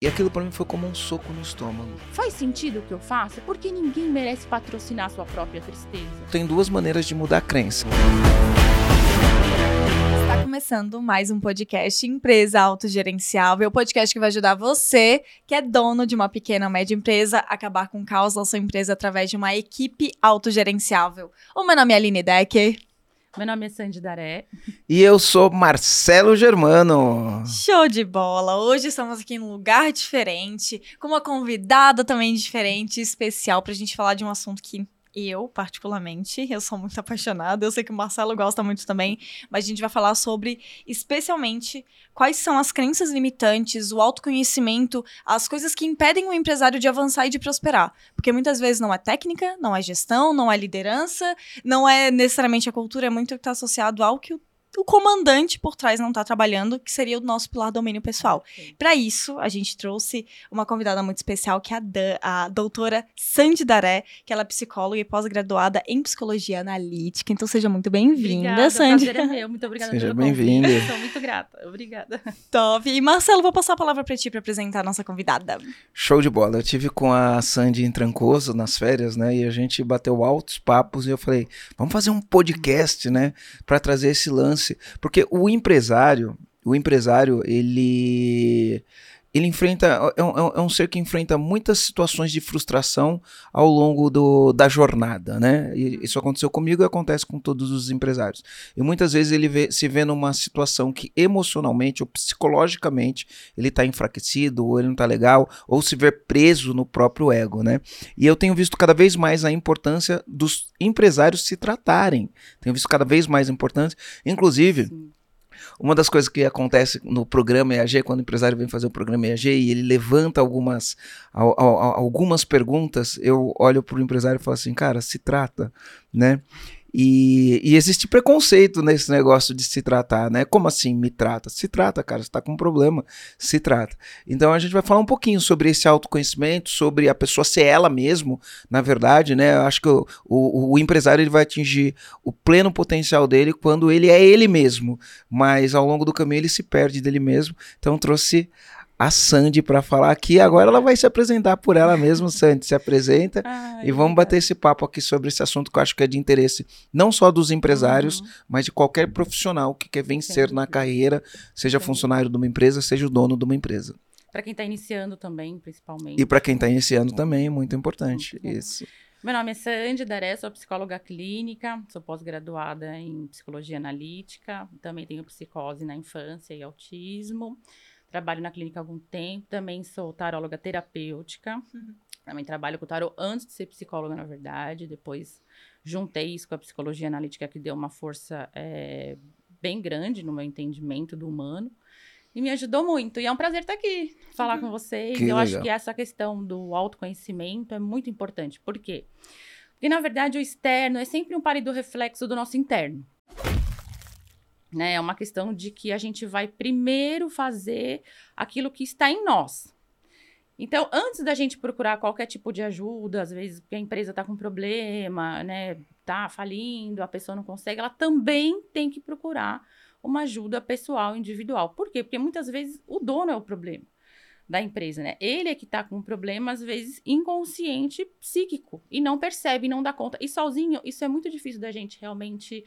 E aquilo para mim foi como um soco no estômago. Faz sentido o que eu faço? Porque ninguém merece patrocinar sua própria tristeza. Tem duas maneiras de mudar a crença. Está começando mais um podcast Empresa Autogerenciável, o podcast que vai ajudar você, que é dono de uma pequena ou média empresa, a acabar com o caos da sua empresa através de uma equipe autogerenciável. O meu nome é Aline Decker. Meu nome é Sandy Daré. E eu sou Marcelo Germano. Show de bola! Hoje estamos aqui num lugar diferente, com uma convidada também diferente, especial, para a gente falar de um assunto que eu, particularmente, eu sou muito apaixonada. Eu sei que o Marcelo gosta muito também, mas a gente vai falar sobre, especialmente, quais são as crenças limitantes, o autoconhecimento, as coisas que impedem o empresário de avançar e de prosperar. Porque muitas vezes não é técnica, não é gestão, não é liderança, não é necessariamente a cultura, é muito que está associado ao que o o comandante por trás não está trabalhando, que seria o nosso pilar domínio pessoal. Para isso, a gente trouxe uma convidada muito especial, que é a, Dan, a doutora Sandy Daré, que ela é psicóloga e pós-graduada em psicologia analítica. Então, seja muito bem-vinda, Sandy. É meu. Muito obrigada Seja bem-vinda. Sou muito grata. Obrigada. Top. E, Marcelo, vou passar a palavra para ti para apresentar a nossa convidada. Show de bola. Eu tive com a Sandy em Trancoso nas férias, né? E a gente bateu altos papos e eu falei, vamos fazer um podcast, né? Para trazer esse lance porque o empresário, o empresário, ele ele enfrenta é, é um, é um, ser que enfrenta muitas situações de frustração ao longo do, da jornada, né? E isso aconteceu comigo e acontece com todos os empresários. E muitas vezes ele vê, se vê numa situação que emocionalmente ou psicologicamente ele está enfraquecido, ou ele não está legal, ou se vê preso no próprio ego, né? E eu tenho visto cada vez mais a importância dos empresários se tratarem. Tenho visto cada vez mais a importância, inclusive. Sim uma das coisas que acontece no programa EAG, quando o empresário vem fazer o programa EAG e ele levanta algumas, algumas perguntas, eu olho para o empresário e falo assim, cara, se trata, né? E, e, existe preconceito nesse negócio de se tratar, né? Como assim me trata? Se trata, cara, você tá com um problema, se trata. Então a gente vai falar um pouquinho sobre esse autoconhecimento, sobre a pessoa ser ela mesmo, na verdade, né? Eu acho que o, o, o empresário ele vai atingir o pleno potencial dele quando ele é ele mesmo, mas ao longo do caminho ele se perde dele mesmo. Então trouxe a Sandy para falar aqui. Agora ela vai se apresentar por ela mesma. Sandy, se apresenta Ai, e vamos bater esse papo aqui sobre esse assunto que eu acho que é de interesse não só dos empresários, uhum. mas de qualquer profissional que quer vencer Sim. na carreira, seja Sim. funcionário de uma empresa, seja o dono de uma empresa. Para quem está iniciando também, principalmente. E para quem está iniciando também, é muito importante muito isso. Meu nome é Sandy Daré, sou psicóloga clínica, sou pós-graduada em psicologia analítica, também tenho psicose na infância e autismo. Trabalho na clínica há algum tempo. Também sou taróloga terapêutica. Uhum. Também trabalho com tarô antes de ser psicóloga, na verdade. Depois juntei isso com a psicologia analítica, que deu uma força é, bem grande no meu entendimento do humano. E me ajudou muito. E é um prazer estar aqui, falar uhum. com vocês. Que Eu legal. acho que essa questão do autoconhecimento é muito importante. Por quê? Porque, na verdade, o externo é sempre um pálido reflexo do nosso interno. Né? É uma questão de que a gente vai primeiro fazer aquilo que está em nós. Então, antes da gente procurar qualquer tipo de ajuda, às vezes a empresa está com problema, né, tá falindo, a pessoa não consegue, ela também tem que procurar uma ajuda pessoal, individual. Por quê? Porque muitas vezes o dono é o problema da empresa, né? Ele é que está com um problema, às vezes, inconsciente, psíquico, e não percebe, não dá conta. E sozinho, isso é muito difícil da gente realmente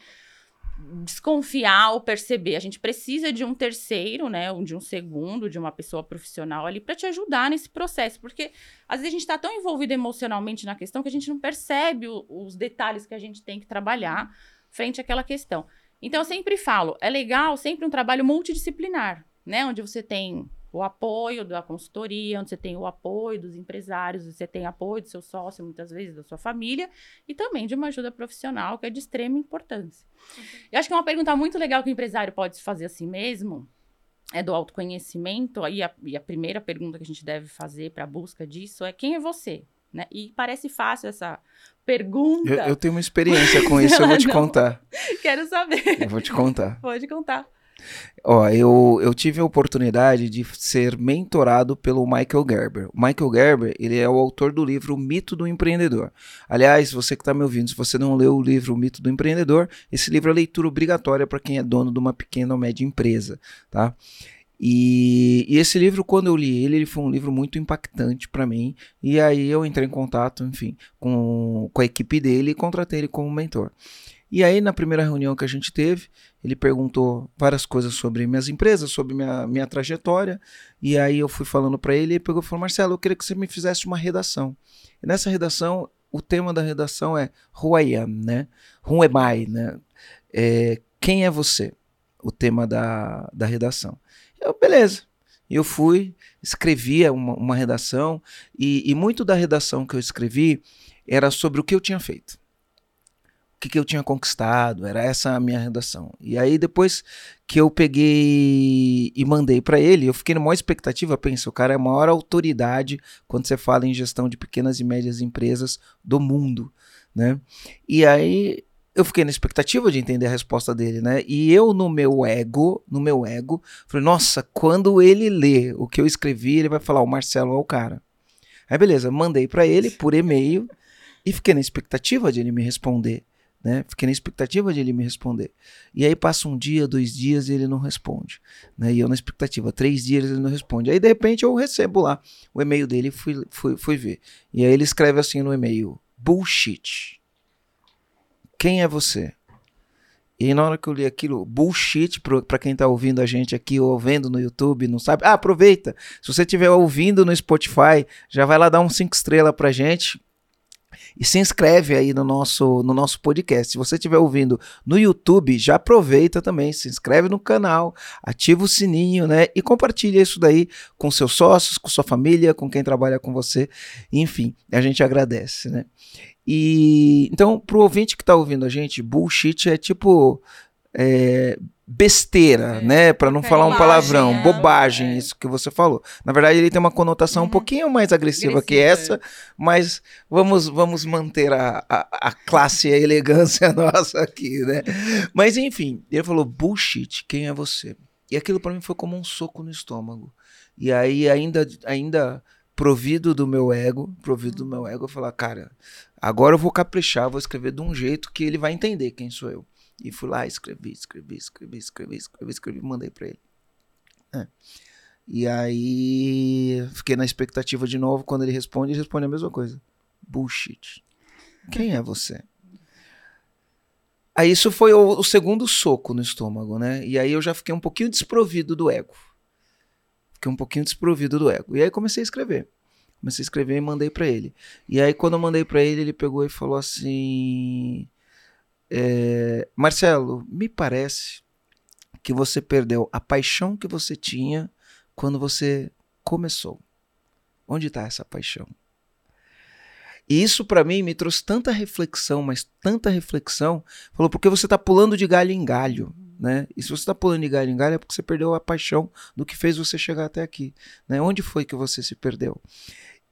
desconfiar ou perceber. A gente precisa de um terceiro, né, de um segundo, de uma pessoa profissional ali para te ajudar nesse processo, porque às vezes a gente está tão envolvido emocionalmente na questão que a gente não percebe o, os detalhes que a gente tem que trabalhar frente àquela questão. Então eu sempre falo, é legal sempre um trabalho multidisciplinar, né, onde você tem o apoio da consultoria, onde você tem o apoio dos empresários, você tem apoio do seu sócio, muitas vezes da sua família, e também de uma ajuda profissional, que é de extrema importância. Uhum. Eu acho que é uma pergunta muito legal que o empresário pode fazer assim mesmo, é do autoconhecimento, aí a, e a primeira pergunta que a gente deve fazer para a busca disso é quem é você? Né? E parece fácil essa pergunta. Eu, eu tenho uma experiência com isso, eu vou te contar. Quero saber. Eu vou te contar. Pode contar. Ó, eu, eu tive a oportunidade de ser mentorado pelo Michael Gerber. O Michael Gerber, ele é o autor do livro Mito do Empreendedor. Aliás, você que está me ouvindo, se você não leu o livro Mito do Empreendedor, esse livro é leitura obrigatória para quem é dono de uma pequena ou média empresa, tá? E, e, esse livro, quando eu li ele, ele foi um livro muito impactante para mim. E aí eu entrei em contato, enfim, com, com a equipe dele e contratei ele como mentor. E aí, na primeira reunião que a gente teve, ele perguntou várias coisas sobre minhas empresas, sobre minha, minha trajetória. E aí eu fui falando para ele e ele pegou e falou: Marcelo, eu queria que você me fizesse uma redação. E nessa redação, o tema da redação é Who I Am, né? Who am I, né? É, quem é você? O tema da, da redação. Eu, beleza. Eu fui, escrevia uma, uma redação, e, e muito da redação que eu escrevi era sobre o que eu tinha feito que, que eu tinha conquistado, era essa a minha redação. E aí depois que eu peguei e mandei para ele, eu fiquei numa expectativa, penso, o cara é a maior autoridade quando você fala em gestão de pequenas e médias empresas do mundo, né? E aí eu fiquei na expectativa de entender a resposta dele, né? E eu no meu ego, no meu ego, falei, nossa, quando ele lê o que eu escrevi, ele vai falar, o Marcelo é o cara. Aí beleza, mandei para ele por e-mail e fiquei na expectativa de ele me responder. Né? Fiquei na expectativa de ele me responder. E aí passa um dia, dois dias e ele não responde. Né? E eu na expectativa, três dias ele não responde. Aí de repente eu recebo lá o e-mail dele e fui, fui, fui ver. E aí ele escreve assim no e-mail: Bullshit. Quem é você? E aí, na hora que eu li aquilo, bullshit, para quem tá ouvindo a gente aqui ou vendo no YouTube, não sabe? Ah, aproveita. Se você estiver ouvindo no Spotify, já vai lá dar um cinco estrelas pra gente e se inscreve aí no nosso, no nosso podcast. Se você estiver ouvindo no YouTube, já aproveita também, se inscreve no canal, ativa o sininho, né? E compartilha isso daí com seus sócios, com sua família, com quem trabalha com você. Enfim, a gente agradece, né? E então, pro ouvinte que está ouvindo a gente, bullshit é tipo é, besteira, é, né? Para não falar um palavrão, é, bobagem, é. isso que você falou. Na verdade, ele tem uma conotação uhum. um pouquinho mais agressiva, agressiva que essa, mas vamos, vamos manter a, a, a classe e a elegância nossa aqui, né? Mas enfim, ele falou: bullshit, quem é você? E aquilo para mim foi como um soco no estômago. E aí, ainda, ainda provido do meu ego, provido do meu ego, eu falar, cara, agora eu vou caprichar, vou escrever de um jeito que ele vai entender quem sou eu. E fui lá, escrevi, escrevi, escrevi, escrevi, escrevi, escrevi, mandei para ele. É. E aí fiquei na expectativa de novo. Quando ele responde, ele responde a mesma coisa. Bullshit. Quem é você? Aí isso foi o, o, segundo soco no estômago, né? E aí eu já fiquei um pouquinho desprovido do ego. Fiquei um pouquinho desprovido do ego. E aí comecei a escrever. Comecei a escrever e mandei para ele. E aí quando eu mandei para ele, ele pegou e falou assim: é, Marcelo, me parece que você perdeu a paixão que você tinha quando você começou. Onde está essa paixão? E isso para mim me trouxe tanta reflexão, mas tanta reflexão. Falou, porque você está pulando de galho em galho. Né? E se você está pulando de galho em galho é porque você perdeu a paixão do que fez você chegar até aqui. Né? Onde foi que você se perdeu?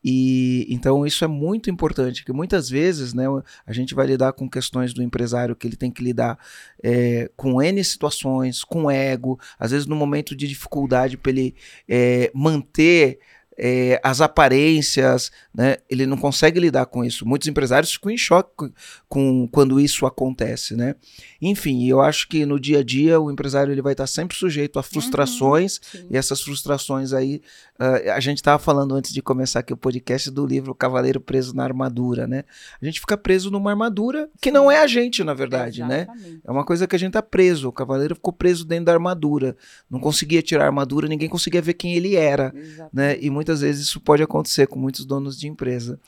E então isso é muito importante, que muitas vezes né, a gente vai lidar com questões do empresário que ele tem que lidar é, com N situações, com ego, às vezes no momento de dificuldade para ele é, manter é, as aparências, né? Ele não consegue lidar com isso. Muitos empresários ficam em choque com, com, quando isso acontece, né? Enfim, eu acho que no dia a dia o empresário ele vai estar sempre sujeito a frustrações uhum, e essas frustrações aí uh, a gente estava falando antes de começar aqui o podcast do livro Cavaleiro Preso na Armadura, né? A gente fica preso numa armadura que sim. não é a gente, na verdade, né? Exatamente. né? É uma coisa que a gente tá preso. O cavaleiro ficou preso dentro da armadura, não conseguia tirar a armadura, ninguém conseguia ver quem ele era, Exatamente. né? E muitas vezes isso pode acontecer com muitos donos de empresa.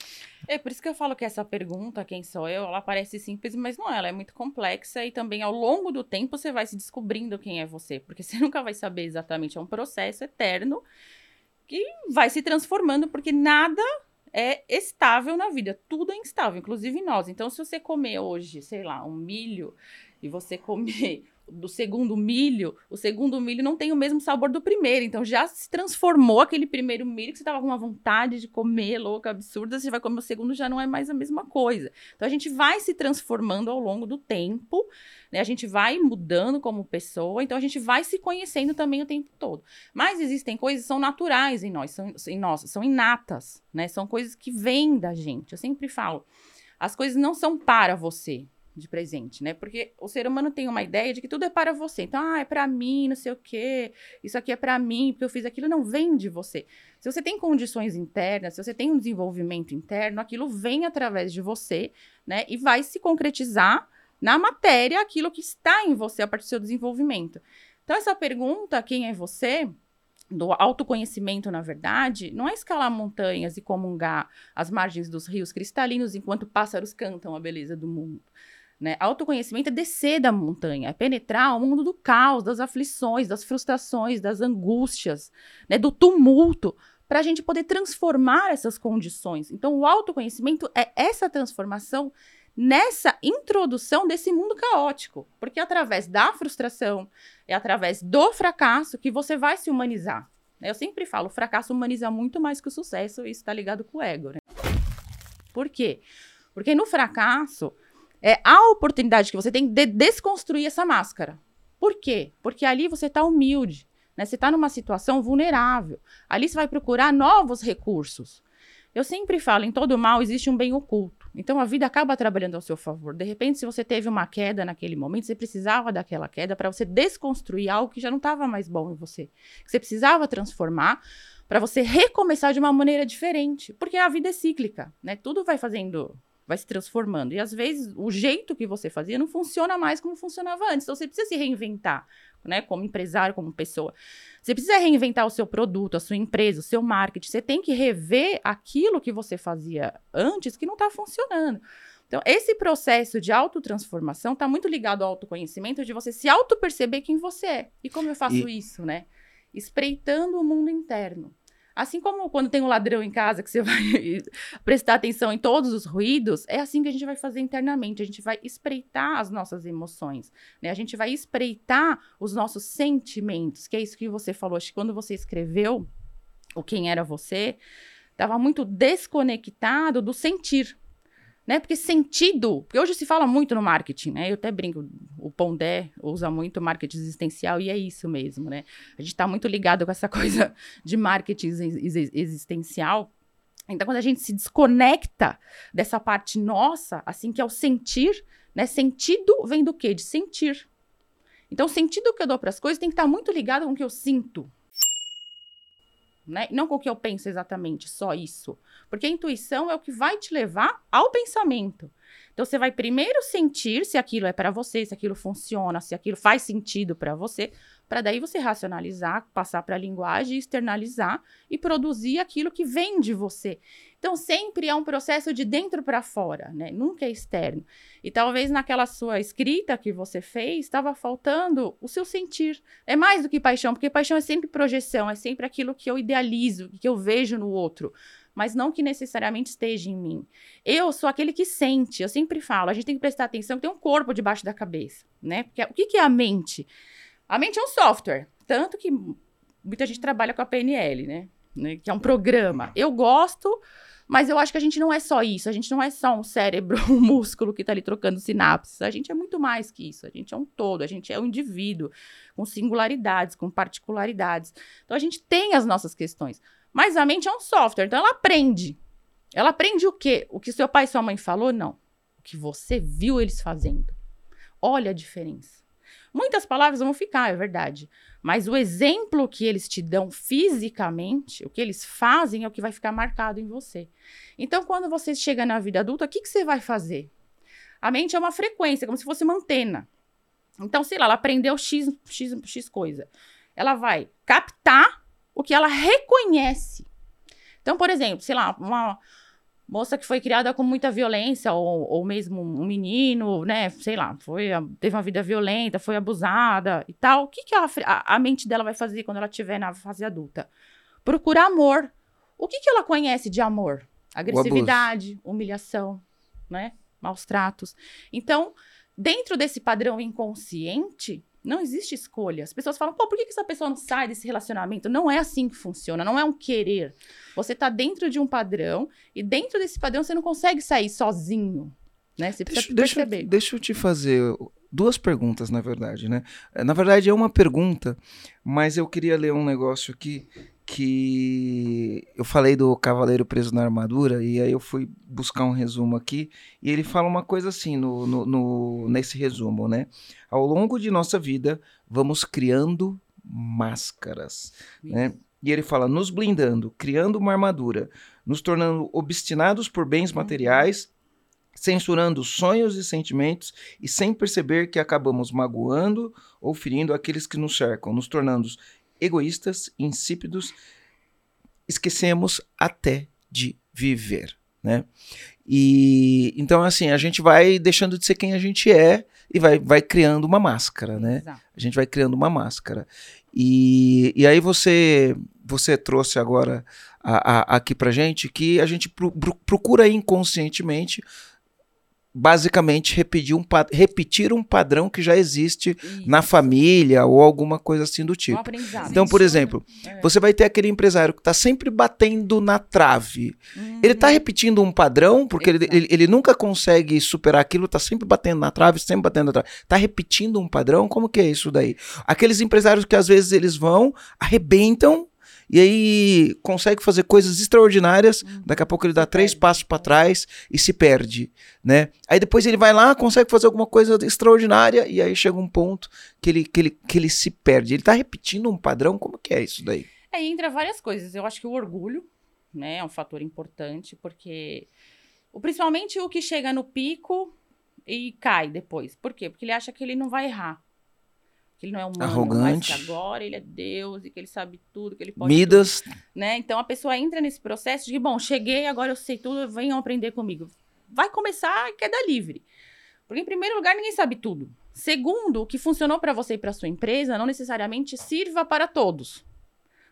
É por isso que eu falo que essa pergunta, quem sou eu, ela parece simples, mas não é, ela é muito complexa e também ao longo do tempo você vai se descobrindo quem é você, porque você nunca vai saber exatamente, é um processo eterno que vai se transformando, porque nada é estável na vida, tudo é instável, inclusive nós. Então, se você comer hoje, sei lá, um milho e você comer do segundo milho, o segundo milho não tem o mesmo sabor do primeiro. Então já se transformou aquele primeiro milho que você tava com uma vontade de comer louca, absurda, você vai comer o segundo já não é mais a mesma coisa. Então a gente vai se transformando ao longo do tempo, né? A gente vai mudando como pessoa, então a gente vai se conhecendo também o tempo todo. Mas existem coisas que são naturais em nós, são em nós, são inatas, né? São coisas que vêm da gente. Eu sempre falo, as coisas não são para você, de presente, né? Porque o ser humano tem uma ideia de que tudo é para você. Então, ah, é para mim, não sei o quê. Isso aqui é para mim, porque eu fiz aquilo. Não vem de você. Se você tem condições internas, se você tem um desenvolvimento interno, aquilo vem através de você, né? E vai se concretizar na matéria aquilo que está em você a partir do seu desenvolvimento. Então, essa pergunta, quem é você? do autoconhecimento, na verdade, não é escalar montanhas e comungar as margens dos rios cristalinos enquanto pássaros cantam a beleza do mundo. Né? Autoconhecimento é descer da montanha, é penetrar o mundo do caos, das aflições, das frustrações, das angústias, né? do tumulto, para a gente poder transformar essas condições. Então, o autoconhecimento é essa transformação nessa introdução desse mundo caótico, porque é através da frustração, é através do fracasso que você vai se humanizar. Eu sempre falo, o fracasso humaniza muito mais que o sucesso, e isso está ligado com o ego. Né? Por quê? Porque no fracasso, é a oportunidade que você tem de desconstruir essa máscara. Por quê? Porque ali você está humilde, né? Você está numa situação vulnerável. Ali você vai procurar novos recursos. Eu sempre falo, em todo mal existe um bem oculto. Então a vida acaba trabalhando ao seu favor. De repente, se você teve uma queda naquele momento, você precisava daquela queda para você desconstruir algo que já não estava mais bom em você. Que você precisava transformar para você recomeçar de uma maneira diferente. Porque a vida é cíclica, né? Tudo vai fazendo vai se transformando. E às vezes o jeito que você fazia não funciona mais como funcionava antes. Então você precisa se reinventar, né? Como empresário, como pessoa. Você precisa reinventar o seu produto, a sua empresa, o seu marketing. Você tem que rever aquilo que você fazia antes que não está funcionando. Então, esse processo de autotransformação está muito ligado ao autoconhecimento, de você se auto-perceber quem você é. E como eu faço e... isso, né? Espreitando o mundo interno. Assim como quando tem um ladrão em casa que você vai prestar atenção em todos os ruídos, é assim que a gente vai fazer internamente. A gente vai espreitar as nossas emoções, né? A gente vai espreitar os nossos sentimentos, que é isso que você falou. Acho que quando você escreveu o quem era você, estava muito desconectado do sentir né? Porque sentido, porque hoje se fala muito no marketing, né? Eu até brinco, o Pondé usa muito marketing existencial e é isso mesmo, né? A gente está muito ligado com essa coisa de marketing existencial. Então, quando a gente se desconecta dessa parte nossa, assim que é o sentir, né? Sentido vem do quê? De sentir. Então, o sentido que eu dou para as coisas tem que estar tá muito ligado com o que eu sinto, né? Não com o que eu penso exatamente, só isso. Porque a intuição é o que vai te levar ao pensamento. Então você vai primeiro sentir se aquilo é para você, se aquilo funciona, se aquilo faz sentido para você, para daí você racionalizar, passar para a linguagem, externalizar e produzir aquilo que vem de você. Então sempre é um processo de dentro para fora, né? Nunca é externo. E talvez naquela sua escrita que você fez estava faltando o seu sentir. É mais do que paixão, porque paixão é sempre projeção, é sempre aquilo que eu idealizo, que eu vejo no outro mas não que necessariamente esteja em mim. Eu sou aquele que sente, eu sempre falo, a gente tem que prestar atenção que tem um corpo debaixo da cabeça, né? Porque o que, que é a mente? A mente é um software, tanto que muita gente trabalha com a PNL, né? né? Que é um programa. Eu gosto, mas eu acho que a gente não é só isso. A gente não é só um cérebro, um músculo que está ali trocando sinapses. A gente é muito mais que isso. A gente é um todo. A gente é um indivíduo com singularidades, com particularidades. Então a gente tem as nossas questões. Mas a mente é um software, então ela aprende. Ela aprende o quê? O que seu pai e sua mãe falou? Não. O que você viu eles fazendo. Olha a diferença. Muitas palavras vão ficar, é verdade. Mas o exemplo que eles te dão fisicamente, o que eles fazem, é o que vai ficar marcado em você. Então, quando você chega na vida adulta, o que, que você vai fazer? A mente é uma frequência, como se fosse uma antena. Então, sei lá, ela aprendeu X, X, X coisa. Ela vai captar o que ela reconhece. Então, por exemplo, sei lá, uma, moça que foi criada com muita violência, ou, ou mesmo um menino, né, sei lá, foi, teve uma vida violenta, foi abusada e tal, o que, que a, a, a mente dela vai fazer quando ela estiver na fase adulta? Procurar amor. O que, que ela conhece de amor? Agressividade, humilhação, né, maus tratos. Então, dentro desse padrão inconsciente, não existe escolha. As pessoas falam, pô, por que, essa pessoa não sai desse relacionamento? Não é assim que funciona, não é um querer. Você está dentro de um padrão e dentro desse padrão você não consegue sair sozinho. Né? Você precisa deixa, perceber. Deixa, deixa eu te fazer duas perguntas, na verdade, né? Na verdade, é uma pergunta, mas eu queria ler um negócio aqui que eu falei do cavaleiro preso na armadura e aí eu fui buscar um resumo aqui, e ele fala uma coisa assim no, no, no, nesse resumo, né? Ao longo de nossa vida, vamos criando máscaras, né? E ele fala, nos blindando, criando uma armadura, nos tornando obstinados por bens materiais, censurando sonhos e sentimentos e sem perceber que acabamos magoando ou ferindo aqueles que nos cercam, nos tornando egoístas, insípidos, esquecemos até de viver, né? E então assim, a gente vai deixando de ser quem a gente é e vai, vai criando uma máscara, né? Exato. A gente vai criando uma máscara. E, e aí você você trouxe agora a, a, aqui pra gente que a gente pro, pro, procura inconscientemente basicamente repetir um, repetir um padrão que já existe Isso. na família ou alguma coisa assim do Um tipo. aprendizado. Então, por exemplo, É. você vai ter aquele empresário que está sempre batendo na trave. Uhum. Ele está repetindo um padrão, porque ele, ele, ele nunca consegue superar aquilo, está sempre batendo na trave, sempre batendo na trave. Está repetindo um padrão? Como que é isso daí? Aqueles empresários que às vezes eles vão, arrebentam, e aí consegue fazer coisas extraordinárias, Uhum. daqui a pouco ele dá três passos para trás e se perde, né? Aí depois ele vai lá, consegue fazer alguma coisa extraordinária, e aí chega um ponto que ele, que ele, que ele se perde. Ele está repetindo um padrão? Como que é isso daí? É, entra várias coisas. Eu acho que o orgulho, né, é um fator importante, porque principalmente o que chega no pico e cai depois. Por quê? Porque ele acha que ele não vai errar. Que ele não é humano, Arrogante. mas que agora ele é Deus e que ele sabe tudo, que ele pode Midas, tudo, né? Então a pessoa entra nesse processo de bom, cheguei, agora eu sei tudo, venham aprender comigo. Vai começar a queda livre. Porque, em primeiro lugar, ninguém sabe tudo. Segundo, o que funcionou para você e para sua empresa não necessariamente sirva para todos.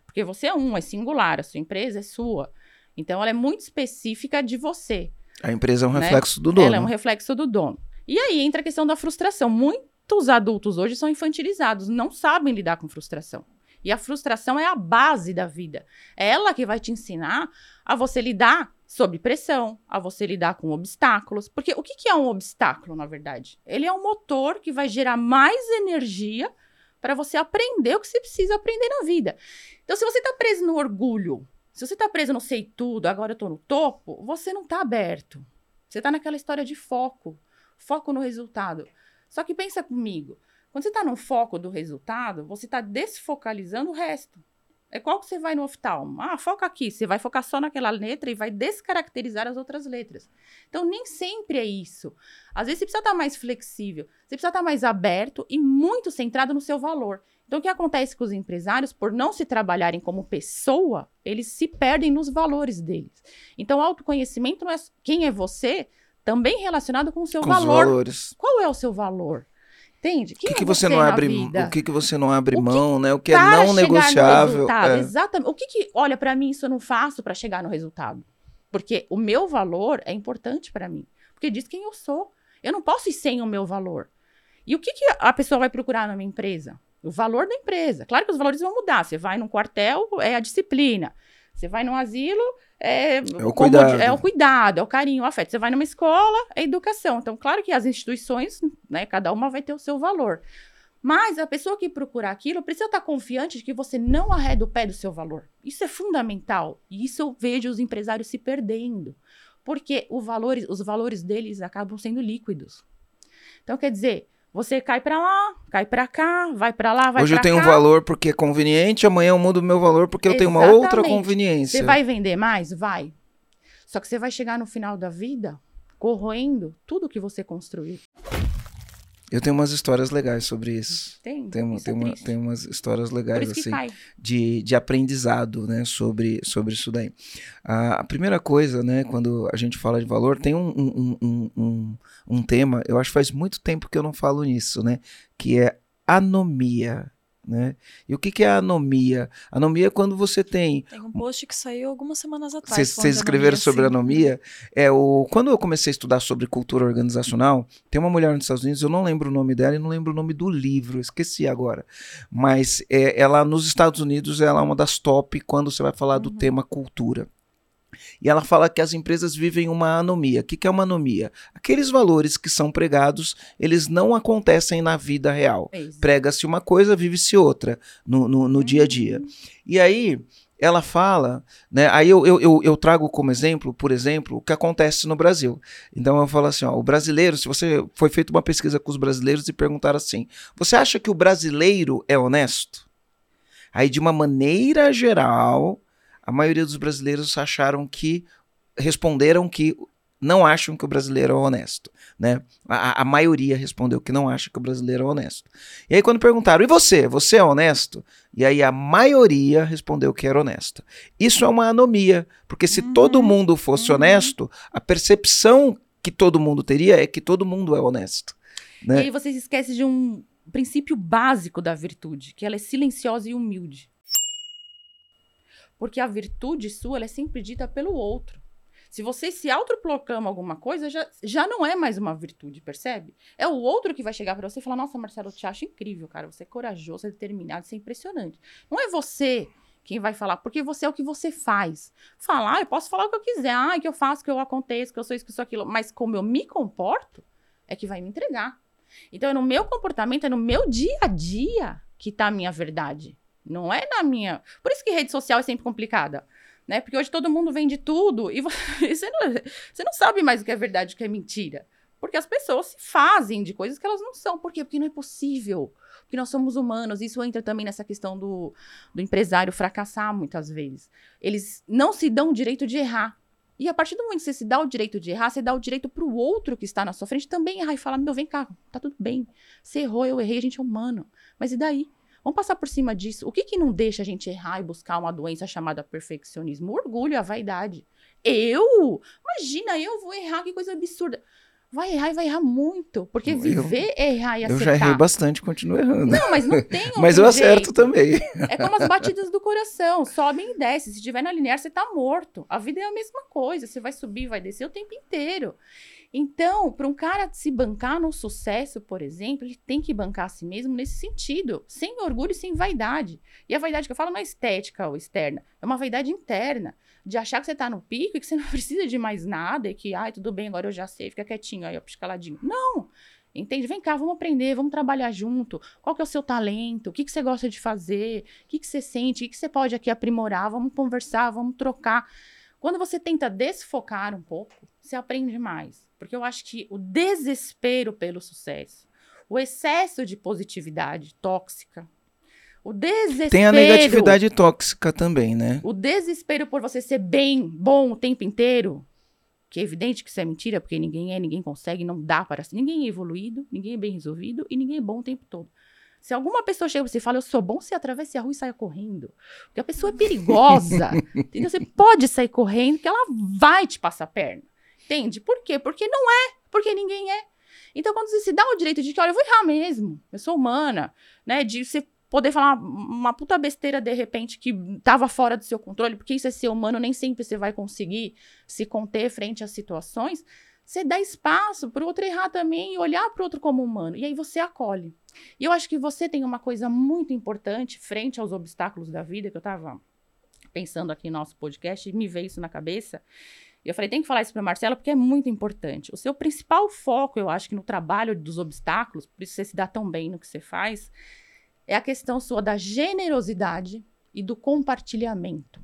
Porque você é um, é singular, a sua empresa é sua. Então, ela é muito específica de você. a empresa é um Né? reflexo do dono. Ela é um reflexo do dono. E aí entra a questão da frustração. Muitos adultos hoje são infantilizados, não sabem lidar com frustração. E a frustração é a base da vida. É ela que vai te ensinar a você lidar sob pressão, a você lidar com obstáculos. Porque o que, que é um obstáculo, na verdade? Ele é um motor que vai gerar mais energia para você aprender o que você precisa aprender na vida. Então, se você está preso no orgulho, se você está preso no sei tudo, agora eu tô no topo, você não tá aberto. Você tá naquela história de foco, foco no resultado. Só que pensa comigo, quando você tá no foco do resultado, você tá desfocalizando o resto. É qual que você vai no oftalmo? Ah, foca aqui. Você vai focar só naquela letra e vai descaracterizar as outras letras. Então, nem sempre é isso. Às vezes, você precisa estar mais flexível. Você precisa estar mais aberto e muito centrado no seu valor. Então, o que acontece com os empresários, por não se trabalharem como pessoa, eles se perdem nos valores deles. Então, autoconhecimento não é quem é você, também relacionado com o seu com os valor. valores. Qual é o seu valor? Entende? O Quem que, que é você não na abre, vida? o que, que você não abre O mão, né? O que é não negociável. é. Exatamente. O que que, olha, para mim isso eu não faço para chegar no resultado. Porque o meu valor é importante para mim. Porque diz quem eu sou. Eu não posso ir sem o meu valor. E o que, que a pessoa vai procurar na minha empresa? O valor da empresa. Claro que os valores vão mudar. Você vai num quartel, é a disciplina. Você vai num asilo, é, o como- cuidado. é o cuidado, é o carinho, o afeto. Você vai numa escola, é educação. Então, claro que as instituições, né, cada uma vai ter o seu valor. Mas a pessoa que procura aquilo precisa estar confiante de que você não arreda o pé do seu valor. Isso é fundamental. E isso eu vejo os empresários se perdendo. Porque o valores, os valores deles acabam sendo líquidos. Então, quer dizer, você cai pra lá, cai pra cá, vai pra lá, vai Hoje eu tenho um cá. valor porque é conveniente, amanhã eu mudo o meu valor porque eu tenho uma outra conveniência. Você vai vender mais? Vai. Só que você vai chegar no final da vida corroendo tudo que você construiu. Eu tenho umas histórias legais sobre isso. Tem, Tem, isso tem, é uma, tem umas histórias legais assim. cai. de, de aprendizado, né, sobre, sobre isso daí. A, a primeira coisa, né, quando a gente fala de valor, tem um, um, um, um, um tema, eu acho que faz muito tempo que eu não falo nisso, né, que é anomia, né? E o que, que é anomia? Anomia é quando você tem Tem um post que saiu algumas semanas atrás. vocês escreveram anomia, sobre sim. anomia. É o quando eu comecei a estudar sobre cultura organizacional, tem uma mulher nos Estados Unidos, eu não lembro o nome dela e não lembro o nome do livro, esqueci agora. Mas é, ela nos Estados Unidos ela é uma das top quando você vai falar do Uhum. tema cultura. E ela fala que as empresas vivem uma anomia. O que, que é uma anomia? Aqueles valores que são pregados, eles não acontecem na vida real É prega-se uma coisa, vive-se outra no, no, no dia a dia. Uhum. E aí, ela fala, né? Aí eu, eu, eu, eu, trago como exemplo, por exemplo, o que acontece no Brasil. Então eu falo assim, ó, o brasileiro, se você foi feita uma pesquisa com os brasileiros e perguntaram assim, você acha que o brasileiro é honesto? Aí de uma maneira geral, a maioria dos brasileiros acharam que responderam que não acham que o brasileiro é honesto, né? A, a, maioria respondeu que não acha que o brasileiro é honesto. E aí quando perguntaram, e você? Você é honesto? E aí a maioria respondeu que era honesto. Isso é uma anomia, porque se uhum. todo mundo fosse uhum. honesto, a percepção que todo mundo teria é que todo mundo é honesto. Né? E aí você se esquece de um princípio básico da virtude, que ela é silenciosa e humilde. Porque a virtude sua é sempre dita pelo outro. Se você se autoproclama alguma coisa, já, já não é mais uma virtude, percebe? É o outro que vai chegar para você e falar: Nossa, Marcelo, eu te acho incrível, cara. Você é corajoso, é determinado, você é impressionante. Não é você quem vai falar, porque você é o que você faz. Falar, eu posso falar o que eu quiser, ah, que eu faço, que eu aconteço, que eu sou isso, que eu sou aquilo, mas como eu me comporto, é que vai me entregar. Então, é no meu comportamento, é no meu dia a dia que tá a minha verdade. Não é na minha. Por isso que rede social é sempre complicada né? Porque hoje todo mundo vende tudo e você não, você não sabe mais o que é verdade e o que é mentira. Porque as pessoas se fazem de coisas que elas não são. Por quê? Porque não é possível. Porque nós somos humanos. Isso entra também nessa questão do, do empresário fracassar muitas vezes. Eles não se dão o direito de errar. E a partir do momento que você se dá o direito de errar, você dá o direito para o outro que está na sua frente também errar e falar: meu, vem cá, tá tudo bem. Você errou, eu errei, a gente é humano. Mas e daí? Vamos passar por cima disso. O que, que não deixa a gente errar e buscar uma doença chamada perfeccionismo? O orgulho, a vaidade. Eu? Imagina, eu vou errar, que coisa absurda. Vai errar e vai errar muito. Porque viver é errar e acertar. Eu já errei bastante, continuo errando. Não, mas não tem Mas eu acerto jeito. também. É como as batidas do coração. Sobem e descem. Se estiver na linear, você tá morto. A vida é a mesma coisa. Você vai subir, vai descer o tempo inteiro. Então, para um cara se bancar no sucesso, por exemplo, ele tem que bancar a si mesmo nesse sentido, sem orgulho e sem vaidade. E a vaidade que eu falo não é estética ou externa, é uma vaidade interna, de achar que você está no pico e que você não precisa de mais nada e que, ai, tudo bem, agora eu já sei, fica quietinho aí, ó, piscaladinho. Não! Entende? Vem cá, vamos aprender, vamos trabalhar junto. Qual que é o seu talento? O que, que você gosta de fazer? O que, que você sente? O que, que você pode aqui aprimorar? Vamos conversar, vamos trocar. Quando você tenta desfocar um pouco, você aprende mais. Porque eu acho que o desespero pelo sucesso, o excesso de positividade tóxica, o desespero. Tem a negatividade tóxica também, né? O desespero por você ser bem, bom o tempo inteiro. Que é evidente que isso é mentira, porque ninguém é, ninguém consegue, não dá para. Ninguém é evoluído, ninguém é bem resolvido e ninguém é bom o tempo todo. Se alguma pessoa chega pra você e fala, eu sou bom, você atravesse a rua e saia correndo. Porque a pessoa é perigosa. entendeu? Você pode sair correndo, que ela vai te passar a perna. Entende? Por quê? Porque não é, porque ninguém é. Então, quando você se dá o direito de que, olha, eu vou errar mesmo, eu sou humana, né? De você poder falar uma puta besteira de repente que tava fora do seu controle, porque isso é ser humano, nem sempre você vai conseguir se conter frente às situações. Você dá espaço para o outro errar também e olhar para o outro como humano. E aí você acolhe. E eu acho que você tem uma coisa muito importante frente aos obstáculos da vida, que eu estava pensando aqui no nosso podcast, e me veio isso na cabeça, eu falei, tem que falar isso para Marcela porque é muito importante. O seu principal foco, eu acho que no trabalho dos obstáculos, por isso você se dá tão bem no que você faz, é a questão sua da generosidade e do compartilhamento.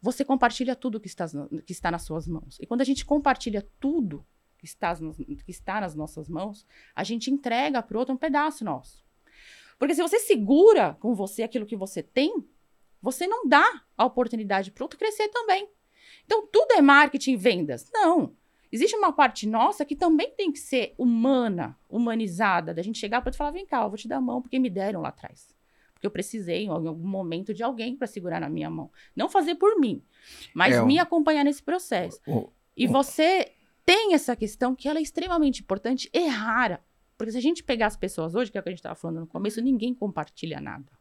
Você compartilha tudo que está, que está nas suas mãos. E quando a gente compartilha tudo que está, que está nas nossas mãos, a gente entrega para o outro um pedaço nosso. Porque se você segura com você aquilo que você tem, você não dá a oportunidade para o outro crescer também. Então, tudo é marketing e vendas? Não. Existe uma parte nossa que também tem que ser humana, humanizada, da gente chegar para te falar: vem cá, eu vou te dar a mão porque me deram lá atrás. Porque eu precisei, em algum momento, de alguém para segurar na minha mão. Não fazer por mim, mas é, me acompanhar nesse processo. O, e você tem essa questão que ela é extremamente importante e rara. Porque se a gente pegar as pessoas hoje, que é o que a gente estava falando no começo, ninguém compartilha nada.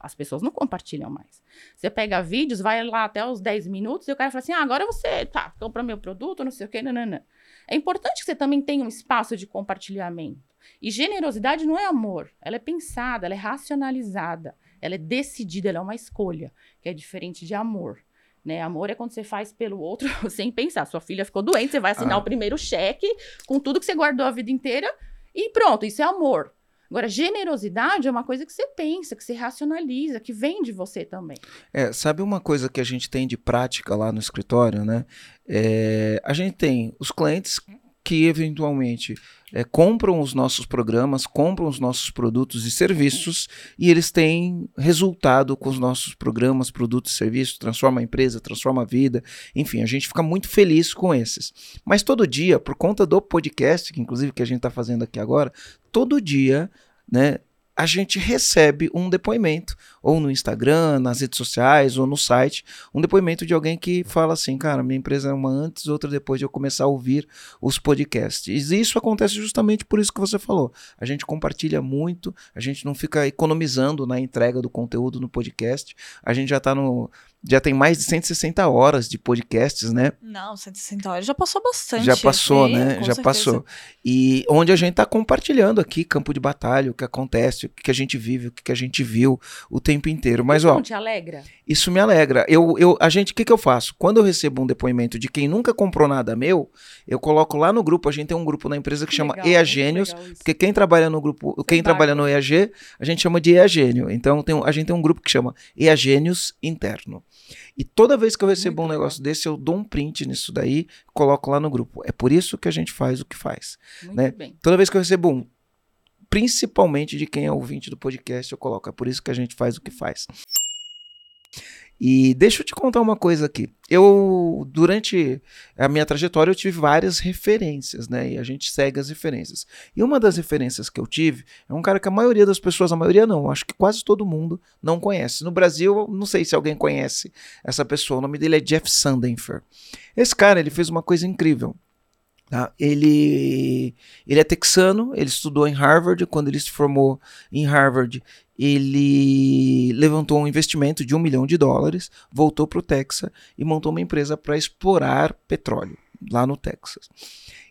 As pessoas não compartilham mais. Você pega vídeos, vai lá até os 10 minutos e o cara fala assim: ah, agora você, tá, compra meu produto, não sei o quê, nanana. É importante que você também tenha um espaço de compartilhamento. E generosidade não é amor, ela é pensada, ela é racionalizada, ela é decidida, ela é uma escolha, que é diferente de amor. Né? Amor é quando você faz pelo outro sem pensar. Sua filha ficou doente, você vai assinar ah. o primeiro cheque com tudo que você guardou a vida inteira e pronto, isso é amor. Agora, generosidade é uma coisa que você pensa, que você racionaliza, que vem de você também. É, sabe uma coisa que a gente tem de prática lá no escritório, né? É, a gente tem os clientes que eventualmente é, compram os nossos programas, compram os nossos produtos e serviços e eles têm resultado com os nossos programas, produtos e serviços, transforma a empresa, transforma a vida, enfim, a gente fica muito feliz com esses. Mas todo dia, por conta do podcast, que inclusive que a gente está fazendo aqui agora, todo dia, né, a gente recebe um depoimento, ou no Instagram, nas redes sociais, ou no site, um depoimento de alguém que fala assim, cara, minha empresa é uma antes, outra depois de eu começar a ouvir os podcasts. E isso acontece justamente por isso que você falou. A gente compartilha muito, a gente não fica economizando na entrega do conteúdo no podcast, a gente já está no já tem mais de 160 horas de podcasts, né? Não, 160 horas já passou bastante. Já passou, Sim, né? Já certeza. passou. E onde a gente está compartilhando aqui campo de batalha, o que acontece, o que a gente vive, o que a gente viu o tempo inteiro. Mas, Isso ó, não te alegra? isso me alegra. Eu, eu, a gente, o que, que eu faço? Quando eu recebo um depoimento de quem nunca comprou nada meu, eu coloco lá no grupo. A gente tem um grupo na empresa que, Que chama legal, EA muito Gênios. legal isso. Porque quem trabalha no grupo, Isso é quem trabalha no. EAG, a gente chama de EA Gênio. Então tem, um- a gente tem um grupo que chama EA Gênios Interno. E toda vez que eu recebo um negócio desse, eu dou um print nisso daí, coloco lá no grupo. É por isso que a gente faz o que faz. Muito né? bem. Toda vez que eu recebo um, principalmente de quem é ouvinte do podcast, eu coloco. É por isso que a gente faz o que faz. E deixa eu te contar uma coisa aqui. Eu, durante a minha trajetória, eu tive várias referências, né? E a gente segue as referências. E uma das referências que eu tive é um cara que a maioria das pessoas, a maioria não, acho que quase todo mundo não conhece. No Brasil, não sei se alguém conhece essa pessoa. O nome dele é Jeff Sandenfer. Esse cara, ele fez uma coisa incrível. Tá? Ele, ele é texano, ele estudou em Harvard. Quando ele se formou em Harvard, ele levantou um investimento de um milhão de dólares, voltou para o Texas e montou uma empresa para explorar petróleo lá no Texas.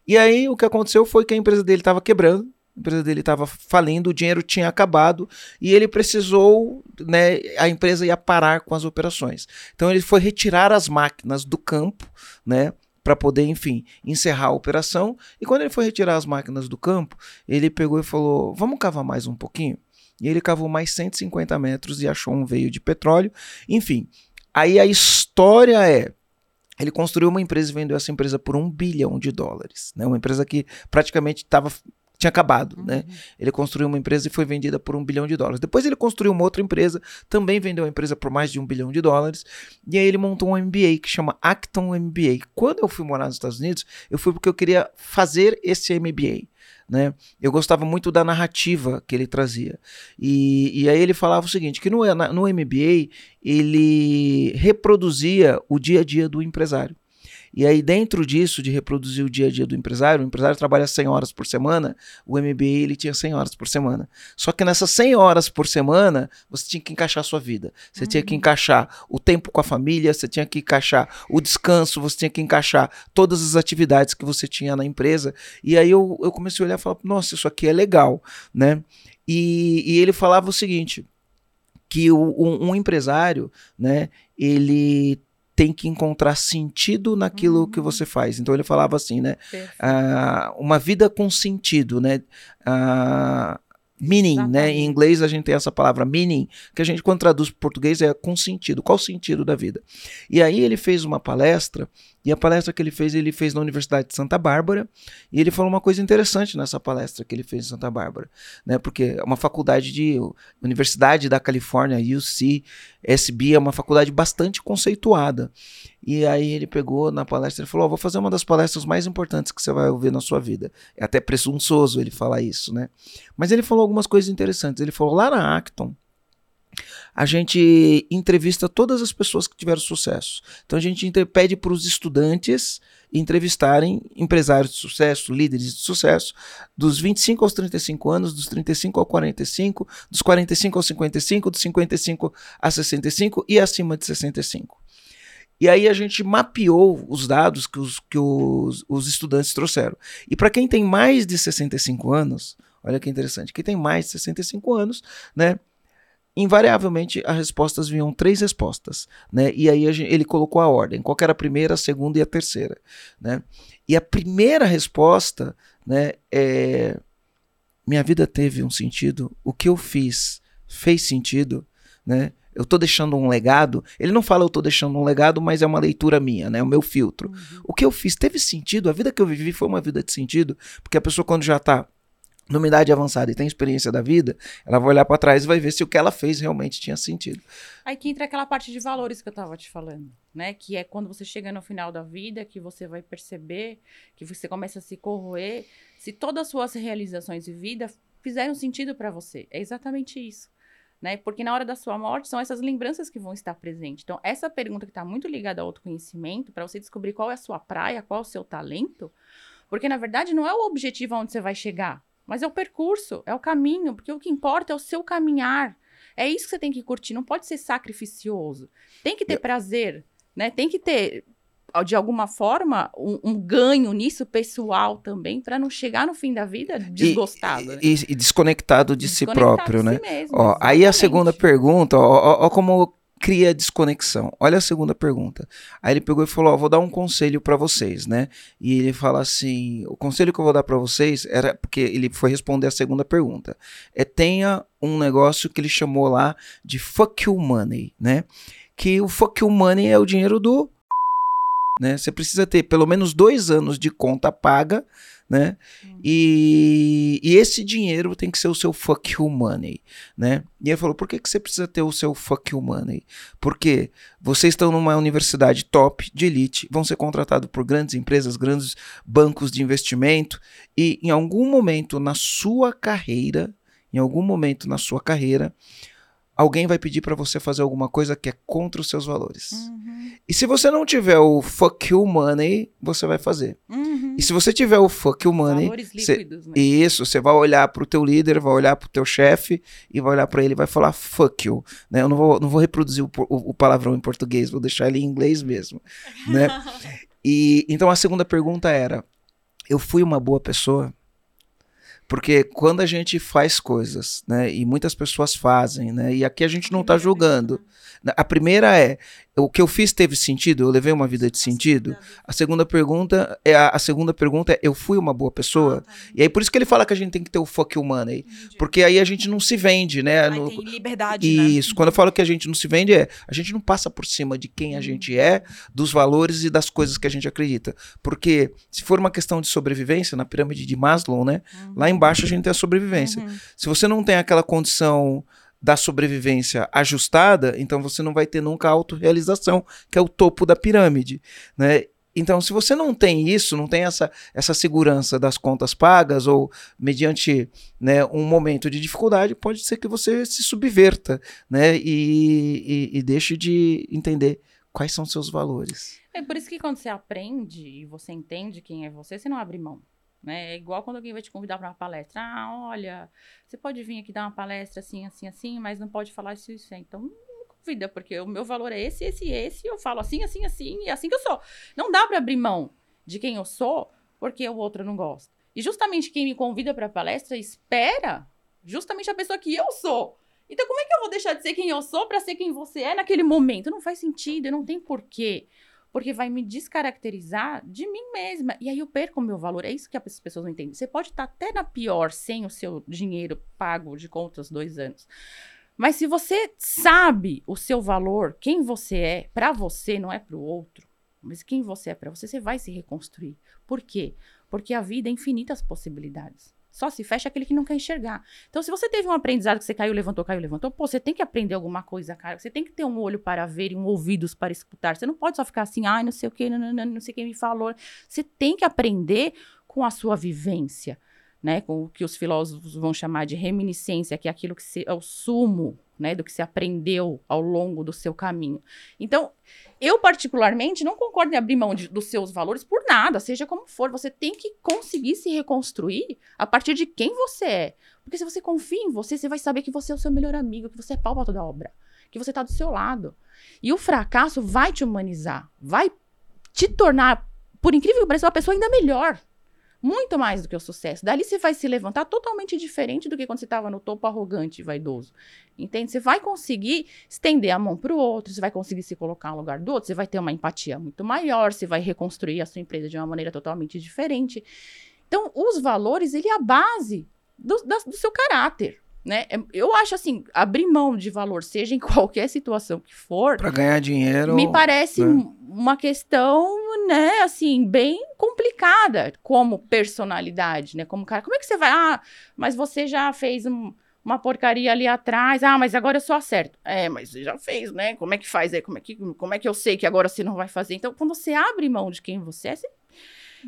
E aí o que aconteceu foi que a empresa dele estava quebrando, a empresa dele estava falindo, o dinheiro tinha acabado e ele precisou, né, a empresa ia parar com as operações. Então ele foi retirar as máquinas do campo, né, para poder, enfim, encerrar a operação. E quando ele foi retirar as máquinas do campo, ele pegou e falou: "Vamos cavar mais um pouquinho?" E ele cavou mais 150 metros e achou um veio de petróleo. Enfim, aí a história é ele construiu uma empresa e vendeu essa empresa por um bilhão de dólares. Né? Uma empresa que praticamente tava, tinha acabado. Né? Uhum. Ele construiu uma empresa e foi vendida por um bilhão de dólares. Depois ele construiu uma outra empresa, também vendeu a empresa por mais de um bilhão de dólares. E aí ele montou um MBA que chama Acton MBA. Quando eu fui morar nos Estados Unidos, eu fui porque eu queria fazer esse MBA. Né? Eu gostava muito da narrativa que ele trazia. E, e aí ele falava o seguinte: que no, no MBA ele reproduzia o dia a dia do empresário. E aí, dentro disso, de reproduzir o dia a dia do empresário, o empresário trabalha 100 horas por semana, o MBA ele tinha 100 horas por semana. Só que nessas 100 horas por semana, você tinha que encaixar a sua vida. Você tinha que encaixar o tempo com a família, você tinha que encaixar o descanso, você tinha que encaixar todas as atividades que você tinha na empresa. E aí eu, eu comecei a olhar e falar, nossa, isso aqui é legal, né? E, e ele falava o seguinte, que o- um, um empresário, né, ele tem que encontrar sentido naquilo que Uhum. você faz. Então ele falava assim, né? Ah, uma vida com sentido, né? Ah, meaning, né? Em Exatamente. inglês a gente tem essa palavra meaning, que a gente quando traduz para português é com sentido. Qual o sentido da vida? E aí ele fez uma palestra, e a palestra que ele fez, ele fez na Universidade de Santa Bárbara, e ele falou uma coisa interessante nessa palestra que ele fez em Santa Bárbara, né? Porque é uma faculdade de Universidade da Califórnia, UC, SB, é uma faculdade bastante conceituada. E aí ele pegou na palestra e falou: "Ó, vou fazer uma das palestras mais importantes que você vai ouvir na sua vida. É até presunçoso ele falar isso, né? Mas ele falou algumas coisas interessantes. Ele falou: lá na Acton, a gente entrevista todas as pessoas que tiveram sucesso. Então a gente pede para os estudantes entrevistarem empresários de sucesso, líderes de sucesso, dos 25 aos 35 anos, dos 35 ao 45, dos 45 aos 55, dos 55 a 65 e acima de 65. E aí a gente mapeou os dados que os, que os, os estudantes trouxeram. E para quem tem mais de 65 anos, olha que interessante, quem tem mais de 65 anos, né? Invariavelmente as respostas vinham três respostas, né? E aí a gen- ele colocou a ordem, qual era a primeira, a segunda e a terceira, né? E a primeira resposta, né, é minha vida teve um sentido, o que eu fiz fez sentido, né? Eu tô deixando um legado. Ele não fala eu tô deixando um legado, mas é uma leitura minha, né? O meu filtro. Uhum. O que eu fiz teve sentido, a vida que eu vivi foi uma vida de sentido, porque a pessoa quando já tá numa idade avançada e tem experiência da vida, ela vai olhar para trás e vai ver se o que ela fez realmente tinha sentido. Aí que entra aquela parte de valores que eu tava te falando, né? Que é quando você chega no final da vida, que você vai perceber, que você começa a se corroer, se todas as suas realizações de vida fizeram sentido para você. É exatamente isso. Né? Porque na hora da sua morte são essas lembranças que vão estar presentes. Então, essa pergunta que está muito ligada ao autoconhecimento, para você descobrir qual é a sua praia, qual é o seu talento, porque na verdade não é o objetivo aonde você vai chegar, mas é o percurso, é o caminho, porque o que importa é o seu caminhar. É isso que você tem que curtir, não pode ser sacrificioso. Tem que ter Eu- prazer, né? Tem que ter de alguma forma um, um ganho nisso pessoal também, para não chegar no fim da vida desgostado. né? E, e desconectado de si Desconectado próprio, de né? si mesmo, Ó, aí a segunda pergunta, ó, ó, ó como cria desconexão. Olha a segunda pergunta. Aí ele pegou e falou: vou dar um conselho pra vocês, né? E ele fala assim: o conselho que eu vou dar pra vocês era porque ele foi responder a segunda pergunta. É tenha um negócio que ele chamou lá de fuck you money, né? Que o fuck you money é o dinheiro do né? Você precisa ter pelo menos dois anos de conta paga, né? E, e esse dinheiro tem que ser o seu fuck you money, né? E ele falou, por que, que você precisa ter o seu fuck you money? Porque vocês estão numa universidade top, de elite, vão ser contratados por grandes empresas, grandes bancos de investimento, e em algum momento na sua carreira, em algum momento na sua carreira, alguém vai pedir para você fazer alguma coisa que é contra os seus valores. Uhum, E se você não tiver o fuck you money, você vai fazer. uhum. E se você tiver o fuck you money, Valores cê- líquidos, né? isso, você vai olhar pro teu líder, vai olhar pro teu chefe e vai olhar pra ele e vai falar fuck you, né? Eu não vou, não vou reproduzir o, o- o palavrão em português, vou deixar ele em inglês mesmo, né? E então a segunda pergunta era: eu fui uma boa pessoa? Porque quando a gente faz coisas, né, e muitas pessoas fazem, né, e aqui a gente não tá julgando. A primeira é: o que eu fiz teve sentido? Eu levei uma vida de sentido? A segunda pergunta é a, a segunda pergunta é: eu fui uma boa pessoa? E aí por isso que ele fala que a gente tem que ter o fuck you money, porque aí a gente não se vende, né? Aí no- tem liberdade, né? isso, quando eu falo que a gente não se vende, é a gente não passa por cima de quem a gente é, dos valores e das coisas que a gente acredita. Porque se for uma questão de sobrevivência, na pirâmide de Maslow, né? Lá embaixo a gente tem a sobrevivência. Uhum. Se você não tem aquela condição da sobrevivência ajustada, então você não vai ter nunca a autorrealização, que é o topo da pirâmide, né? Então, se você não tem isso, não tem essa, essa segurança das contas pagas ou mediante né, um momento de dificuldade, pode ser que você se subverta, né? E, e, e deixe de entender quais são seus valores. É por isso que quando você aprende e você entende quem é você, você não abre mão. Né? É igual quando alguém vai te convidar para uma palestra. Ah, olha, você pode vir aqui dar uma palestra assim, assim, assim, mas não pode falar isso, isso. Então, não convida, porque o meu valor é esse, esse, esse. Eu falo assim, assim, assim, e é assim que eu sou. Não dá para abrir mão de quem eu sou porque o outro não gosta. E justamente quem me convida para palestra espera justamente a pessoa que eu sou. Então, como é que eu vou deixar de ser quem eu sou para ser quem você é naquele momento? Não faz sentido, não tem porquê porque vai me descaracterizar de mim mesma. E aí eu perco o meu valor. É isso que as pessoas não entendem. Você pode estar até na pior sem o seu dinheiro pago de contas dois anos. Mas se você sabe o seu valor, quem você é, para você, não é para o outro, mas quem você é para você, você vai se reconstruir. Por quê? Porque a vida é infinitas possibilidades. Só se fecha aquele que não quer enxergar. Então, se você teve um aprendizado que você caiu, levantou, caiu, levantou, pô, você tem que aprender alguma coisa, cara. Você tem que ter um olho para ver e um ouvidos para escutar. Você não pode só ficar assim, ai, não sei o que, não, não, não sei quem me falou. Você tem que aprender com a sua vivência, né? Com o que os filósofos vão chamar de reminiscência, que é aquilo que é o sumo, né? Do que se aprendeu ao longo do seu caminho. Então, eu, particularmente, não concordo em abrir mão de- dos seus valores por nada, seja como for. Você tem que conseguir se reconstruir a partir de quem você é. Porque se você confia em você, você vai saber que você é o seu melhor amigo, que você é pau pra toda obra, que você tá do seu lado. E o fracasso vai te humanizar, vai te tornar, por incrível que pareça, uma pessoa ainda melhor. Muito mais do que o sucesso. Dali você vai se levantar totalmente diferente do que quando você estava no topo arrogante e vaidoso. Entende? Você vai conseguir estender a mão para o outro, você vai conseguir se colocar no lugar do outro, você vai ter uma empatia muito maior, você vai reconstruir a sua empresa de uma maneira totalmente diferente. Então, os valores, ele é a base do, do seu caráter. Né? É, Eu acho assim, abrir mão de valor, seja em qualquer situação que for, Pra ganhar dinheiro. me parece né? um- uma questão, né, assim, bem complicada como personalidade, né? Como cara, como é que você vai? Ah, mas você já fez um- uma porcaria ali atrás. Ah, mas agora eu só acerto. É, mas você já fez, né? Como é que faz aí? Como é que, como é que eu sei que agora você não vai fazer? Então, quando você abre mão de quem você é, você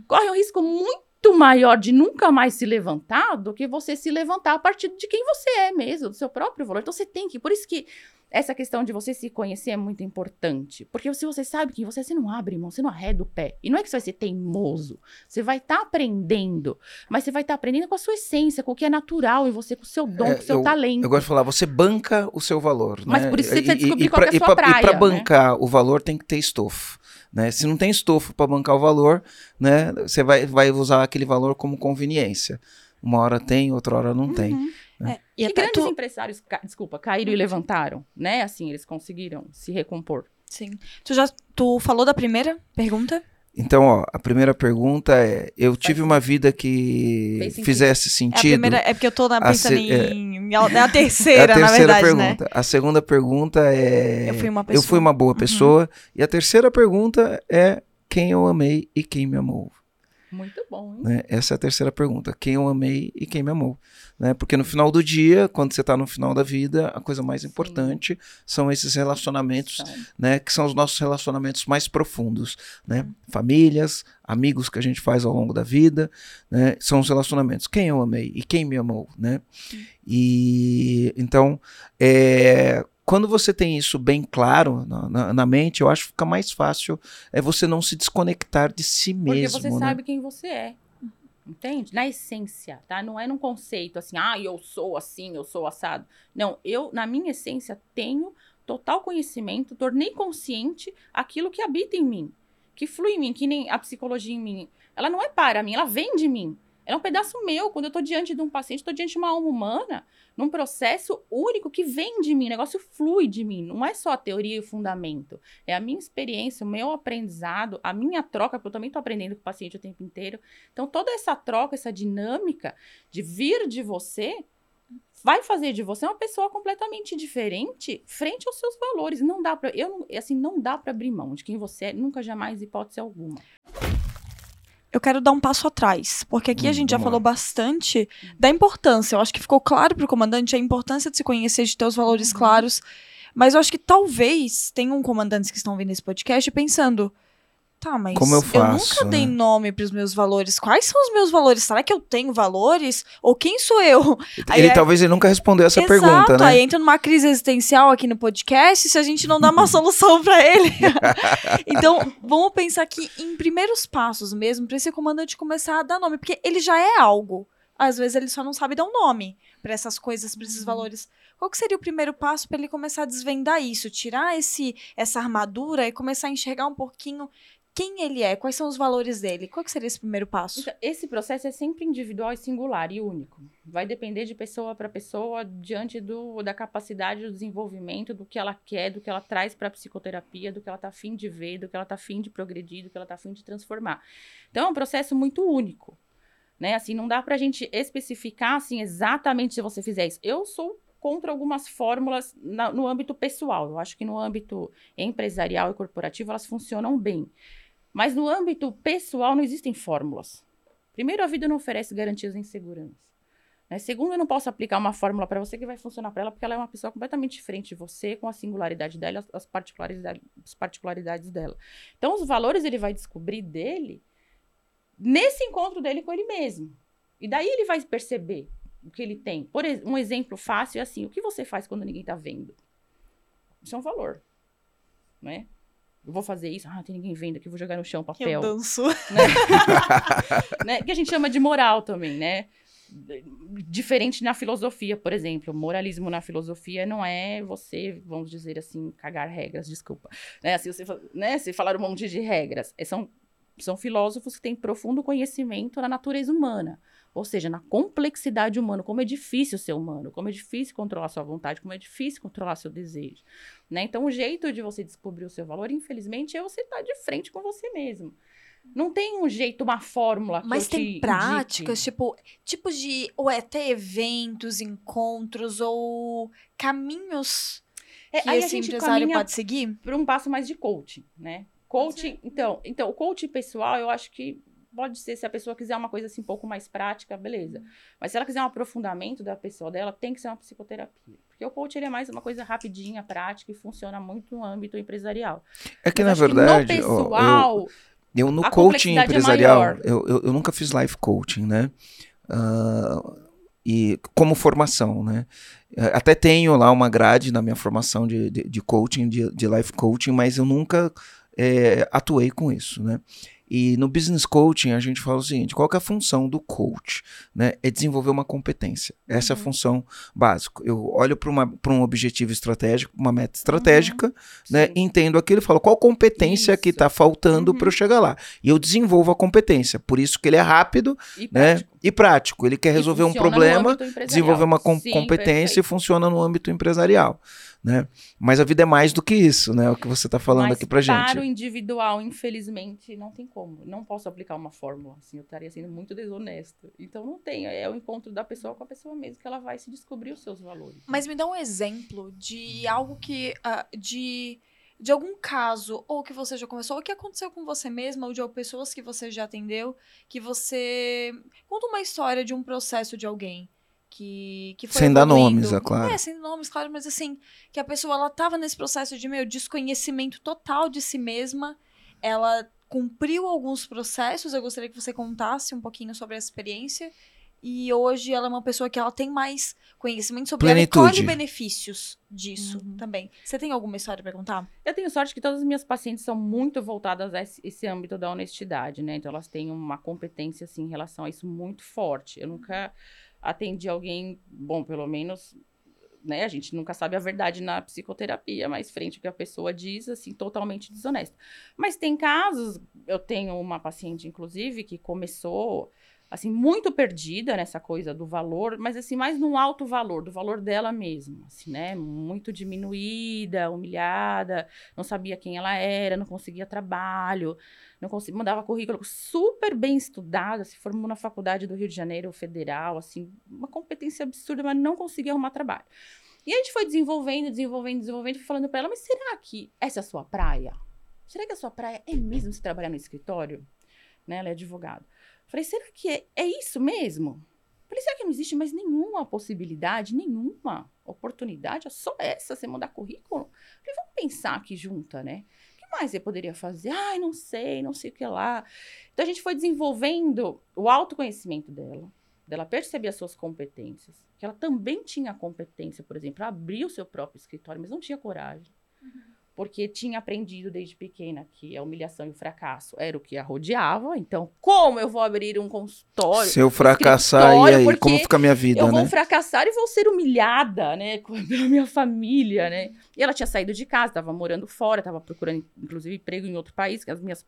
corre um risco muito maior de nunca mais se levantar do que você se levantar a partir de quem você é mesmo, do seu próprio valor. Então você tem que, por isso que essa questão de você se conhecer é muito importante. Porque se você sabe quem você é, você não abre mão, você não arreda o pé. E não é que você vai ser teimoso. Você vai estar aprendendo. Mas você vai estar aprendendo com a sua essência, com o que é natural em você, com o seu dom, É, com o seu talento. Eu gosto de falar, você banca o seu valor. Mas né? por isso você E- precisa e- descobrir e qual que é a pra- sua e pra- E praia, para né? bancar o valor tem que ter estofo. Né? Se não tem estofo para bancar o valor, né, você vai, vai usar aquele valor como conveniência. Uma hora tem, outra hora não tem. Uhum. É, e E, até grandes tu, empresários, ca- desculpa, caíram e levantaram, né? Assim, eles conseguiram se recompor. sim. Tu já tu falou da primeira pergunta? Então, ó, a primeira pergunta é: eu tive uma vida que sentido. fizesse É a sentido? primeira, é porque eu tô na, A pensando se- é. em. É a É a terceira, na terceira verdade, né? pergunta. A segunda pergunta é: Eu fui uma eu pessoa. fui uma boa Uhum. pessoa. E a terceira pergunta é: quem eu amei e quem me amou? Muito bom, hein? né? Essa é a terceira pergunta: quem eu amei e quem me amou? Né? Porque no final do dia, quando você está no final da vida, a coisa mais importante são esses relacionamentos né, que são os nossos relacionamentos mais profundos, né? Famílias, amigos que a gente faz ao longo da vida, né? São os relacionamentos. Quem eu amei e quem me amou, né? E então, é, quando você tem isso bem claro na, na- na mente, eu acho que fica mais fácil é você não se desconectar de si Porque mesmo, você né? sabe quem você é. Entende? Na essência, tá? Não é num conceito assim, ah, eu sou assim, eu sou assado. Não, eu, na minha essência, tenho total conhecimento, tornei consciente aquilo que habita em mim, que flui em mim, que nem a psicologia em mim. Ela não é para mim, ela vem de mim. É um pedaço meu. Quando eu tô diante de um paciente, tô diante de uma alma humana, num processo único que vem de mim, o negócio flui de mim. Não é só a teoria e o fundamento. É a minha experiência, o meu aprendizado, a minha troca, porque eu também tô aprendendo com o paciente o tempo inteiro. Então, toda essa troca, essa dinâmica de vir de você, vai fazer de você uma pessoa completamente diferente frente aos seus valores. Não dá para, eu assim, não dá para abrir mão de quem você é, nunca jamais hipótese alguma. Eu quero dar um passo atrás, porque aqui a Hum, gente já vamos falou lá. bastante da importância. Eu acho que ficou claro pro comandante a importância de se conhecer, de ter os valores Uhum. claros. Mas eu acho que talvez tenham comandantes que estão vendo esse podcast pensando. Tá, mas Como eu faço, nunca dei né? nome pros meus valores. Quais são os meus valores? Será que eu tenho valores? Ou quem sou eu? Aí Ele é- talvez ele nunca respondeu essa Exato, pergunta, né? aí entra numa crise existencial aqui no podcast se a gente não dá uma solução pra ele. então, vamos pensar aqui em primeiros passos mesmo, pra esse comandante começar a dar nome, porque ele já é algo. Às vezes ele só não sabe dar um nome pra essas coisas, pra esses valores. Qual que seria o primeiro passo pra ele começar a desvendar isso, tirar esse essa armadura e começar a enxergar um pouquinho quem ele é, quais são os valores dele? Qual seria esse primeiro passo? Então, esse processo é sempre individual e singular e único. Vai depender de pessoa para pessoa diante do, da capacidade do desenvolvimento, do que ela quer, do que ela traz para a psicoterapia, do que ela está afim de ver, do que ela está afim de progredir, do que ela está afim de transformar. Então é um processo muito único. Né? Assim, não dá para a gente especificar assim, exatamente se você fizer isso. Eu sou contra algumas fórmulas na- no âmbito pessoal. Eu acho que no âmbito empresarial e corporativo elas funcionam bem. Mas no âmbito pessoal não existem fórmulas. Primeiro, a vida não oferece garantias em segurança. Né? Segundo, eu não posso aplicar uma fórmula para você que vai funcionar para ela, porque ela é uma pessoa completamente diferente de você, com a singularidade dela, as- particularidades, as particularidades dela. Então, os valores ele vai descobrir dele nesse encontro dele com ele mesmo. E daí ele vai perceber o que ele tem. Por um exemplo fácil é assim: o que você faz quando ninguém está vendo? Isso é um valor, né? Eu vou fazer isso, ah, tem ninguém vendo aqui, vou jogar no chão papel Eu danço. né? Que a gente chama de moral também, né? Diferente na filosofia, por exemplo. Moralismo na filosofia não é você, vamos dizer assim, cagar regras, desculpa. Né? Assim, você, né? Se falar um monte de regras. É, São, são filósofos que têm profundo conhecimento na natureza humana. Ou seja, na complexidade humana, como é difícil ser humano, como é difícil controlar sua vontade, como é difícil controlar seu desejo. Né? Então, o jeito de você descobrir o seu valor, infelizmente, é você estar de frente com você mesmo. Não tem um jeito, uma fórmula que Mas eu tem te práticas, indique. tipo, tipos de. Ou é ter eventos, encontros, ou caminhos É, que aí a esse gente empresário pode seguir? para um passo mais de coaching, né? Coaching, então, então, o coaching pessoal, eu acho que pode ser, se a pessoa quiser uma coisa assim um pouco mais prática, beleza. Mas se ela quiser um aprofundamento da pessoa dela, tem que ser uma psicoterapia. Porque o coaching ele é mais uma coisa rapidinha, prática e funciona muito no âmbito empresarial. É que, Mas na verdade, no ó, eu, pessoal, Eu, no coaching é empresarial, maior. eu, eu, eu nunca fiz life coaching, né? Ah, e como formação, né? Eh, Até tenho lá uma grade na minha formação de, de, de coaching, de, de life coaching, mas eu nunca eh, atuei com isso, né? E no business coaching a gente fala o seguinte: qual que é a função do coach? Né? É desenvolver uma competência. Essa é a Uhum. função básica. Eu olho para um objetivo estratégico, uma meta estratégica, né? sim. Entendo aquilo e falo qual competência que Isso. está faltando Uhum. para eu chegar lá. E eu desenvolvo a competência. Por isso que ele é rápido e né? prático. E prático. Ele quer E resolver um problema, desenvolver uma com- Sim, competência e perfeito. funciona no âmbito empresarial. Né? Mas a vida é mais do que isso, né? O que você está falando Mas aqui pra gente. Para o individual, infelizmente, não tem como. Não posso aplicar uma fórmula, assim, eu estaria sendo muito desonesto. Então não tem, é o encontro da pessoa com a pessoa mesmo que ela vai se descobrir os seus valores. Mas me dá um exemplo de algo que. ah, de. De algum caso, ou que você já começou, ou que aconteceu com você mesma, ou de pessoas que você já atendeu, que você. Conta uma história de um processo de alguém que, que foi Sem dar nomes, é claro. É, sem nomes, claro, mas assim, que a pessoa ela tava nesse processo de meu desconhecimento total de si mesma, ela cumpriu alguns processos, eu gostaria que você contasse um pouquinho sobre essa experiência. E hoje ela é uma pessoa que ela tem mais conhecimento sobre ela e Plenitude. colhe benefícios disso Uhum. também. Você tem alguma história pra contar? Eu tenho sorte que todas as minhas pacientes são muito voltadas a esse, esse âmbito da honestidade, né? Então elas têm uma competência, assim, em relação a isso muito forte. Eu nunca atendi alguém, bom, pelo menos, né? A gente nunca sabe a verdade na psicoterapia, mas frente ao que a pessoa diz, assim, totalmente desonesto. Mas tem casos, eu tenho uma paciente, inclusive, que começou assim, muito perdida nessa coisa do valor, mas assim, mais no alto valor, do valor dela mesma, assim, né? Muito diminuída, humilhada, não sabia quem ela era, não conseguia trabalho, não conseguia, mandava currículo super bem estudada, se formou na faculdade do Rio de Janeiro Federal, assim, uma competência absurda, mas não conseguia arrumar trabalho. E a gente foi desenvolvendo, desenvolvendo, desenvolvendo, falando para ela, mas será que essa é a sua praia? Será que a sua praia é mesmo se trabalhar no escritório? Né? Ela é advogada. Falei, será que é, é isso mesmo? Falei, será que não existe mais nenhuma possibilidade, nenhuma oportunidade? É só essa, você mandar currículo? Falei, vamos pensar aqui junta, né? O que mais você poderia fazer? Ai, não sei, não sei o que lá. Então a gente foi desenvolvendo o autoconhecimento dela, dela perceber as suas competências, que ela também tinha competência, por exemplo, abrir o seu próprio escritório, mas não tinha coragem. Porque tinha aprendido desde pequena que a humilhação e o fracasso era o que a rodeava. Então, como eu vou abrir um consultório? Se eu fracassar, e escritório, aí? Como fica a minha vida, eu né? vou fracassar e vou ser humilhada, né, pela minha família, né? E ela tinha saído de casa, estava morando fora, estava procurando, inclusive, emprego em outro país, que as minhas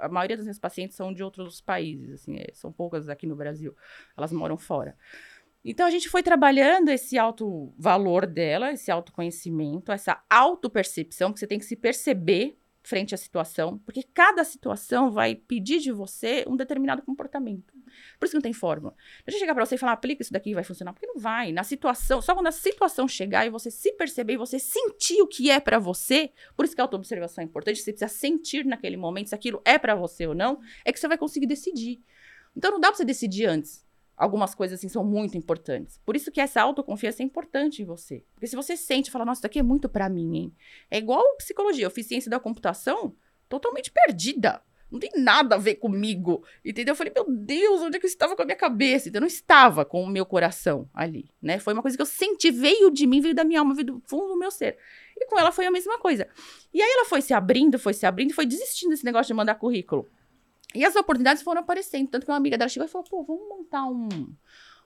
a maioria das minhas pacientes são de outros países, assim, é, são poucas aqui no Brasil, elas moram fora. Então a gente foi trabalhando esse alto valor dela, esse autoconhecimento, essa autopercepção, que você tem que se perceber frente à situação, porque cada situação vai pedir de você um determinado comportamento. Por isso que não tem fórmula. Não adianta chegar pra você e falar, aplica isso daqui vai funcionar, porque não vai. Na situação, só quando a situação chegar e você se perceber e você sentir o que é pra você, por isso que a autoobservação é importante, você precisa sentir naquele momento se aquilo é pra você ou não, é que você vai conseguir decidir. Então não dá pra você decidir antes. Algumas coisas assim são muito importantes. Por isso que essa autoconfiança é importante em você. Porque se você sente e fala, nossa, isso daqui é muito pra mim, hein? É igual psicologia, eu fiz ciência da computação, totalmente perdida. Não tem nada a ver comigo, entendeu? Eu falei, meu Deus, onde é que eu estava com a minha cabeça? Então, eu não estava com o meu coração ali, né? Foi uma coisa que eu senti, veio de mim, veio da minha alma, veio do fundo do meu ser. E com ela foi a mesma coisa. E aí ela foi se abrindo, foi se abrindo, foi desistindo desse negócio de mandar currículo. E as oportunidades foram aparecendo. Tanto que uma amiga dela chegou e falou, pô, vamos montar um,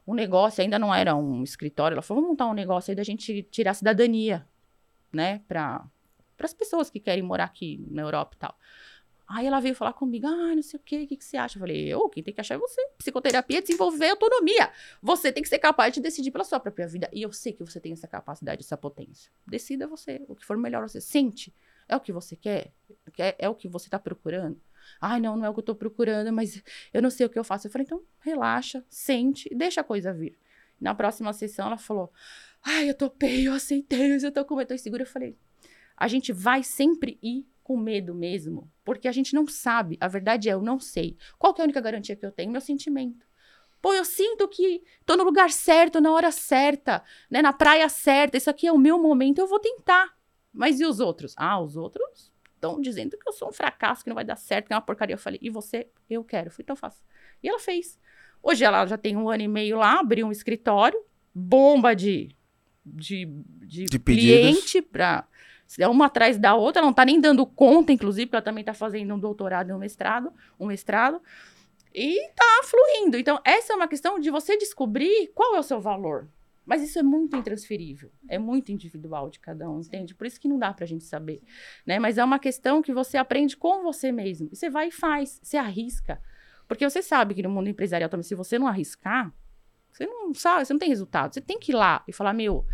um negócio, ainda não era um escritório, ela falou, vamos montar um negócio aí da gente tirar a cidadania, né, para as pessoas que querem morar aqui na Europa e tal. Aí ela veio falar comigo, ah, não sei o quê, o que, que você acha? Eu falei, eu, quem tem que achar é você. Psicoterapia é desenvolver autonomia. Você tem que ser capaz de decidir pela sua própria vida. E eu sei que você tem essa capacidade, essa potência. Decida você, o que for melhor você. Sente, é o que você quer? É, é o que você está procurando? Ai, não, não é o que eu tô procurando, mas eu não sei o que eu faço. Eu falei, então relaxa, sente e deixa a coisa vir. Na próxima sessão, ela falou: Ai, eu topei, eu aceitei, eu tô com medo, tô insegura. Eu falei: a gente vai sempre ir com medo mesmo, porque a gente não sabe. A verdade é, eu não sei. Qual é a única garantia que eu tenho? Meu sentimento. Pô, eu sinto que tô no lugar certo, na hora certa, né, na praia certa. Isso aqui é o meu momento, eu vou tentar. Mas e os outros? Ah, os outros estão dizendo que eu sou um fracasso, que não vai dar certo, que é uma porcaria. Eu falei, e você? Eu quero. Eu falei, então faça. E ela fez. Hoje ela já tem um ano e meio lá, abriu um escritório, bomba de, de, de, De cliente para uma atrás da outra, ela não tá nem dando conta, inclusive, porque ela também tá fazendo um doutorado e um mestrado, um mestrado, e tá fluindo. Então, essa é uma questão de você descobrir qual é o seu valor. Mas isso é muito intransferível, é muito individual de cada um, entende? Por isso que não dá pra gente saber, né? Mas é uma questão que você aprende com você mesmo. Você vai e faz, você arrisca. Porque você sabe que no mundo empresarial também, se você não arriscar, você não sabe, você não tem resultado. Você tem que ir lá e falar, meu,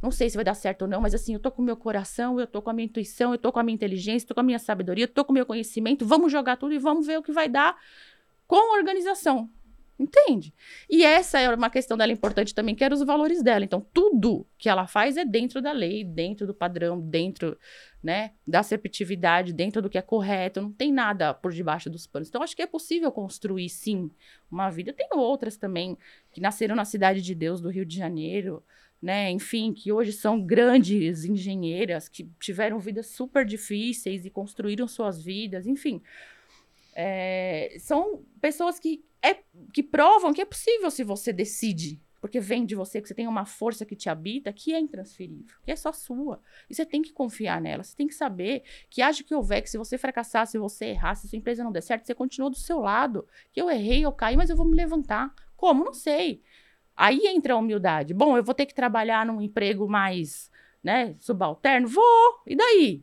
não sei se vai dar certo ou não, mas assim, eu tô com o meu coração, eu tô com a minha intuição, eu tô com a minha inteligência, tô com a minha sabedoria, tô com o meu conhecimento, vamos jogar tudo e vamos ver o que vai dar com a organização. Entende? E essa é uma questão dela importante também, que era os valores dela. Então, tudo que ela faz é dentro da lei, dentro do padrão, dentro, né, da assertividade, dentro do que é correto. Não tem nada por debaixo dos panos. Então, acho que é possível construir, sim, uma vida. Tem outras também que nasceram na Cidade de Deus do Rio de Janeiro, né? Enfim, que hoje são grandes engenheiras que tiveram vidas super difíceis e construíram suas vidas, enfim. É, são pessoas que, é, que provam que é possível se você decide. Porque vem de você, que você tem uma força que te habita, que é intransferível, que é só sua. E você tem que confiar nela. Você tem que saber que haja que houver, que se você fracassar, se você errar, se sua empresa não der certo, você continua do seu lado. Que eu errei, eu caí, mas eu vou me levantar. Como? Não sei. Aí entra a humildade. Bom, eu vou ter que trabalhar num emprego mais, né, subalterno? Vou. E daí?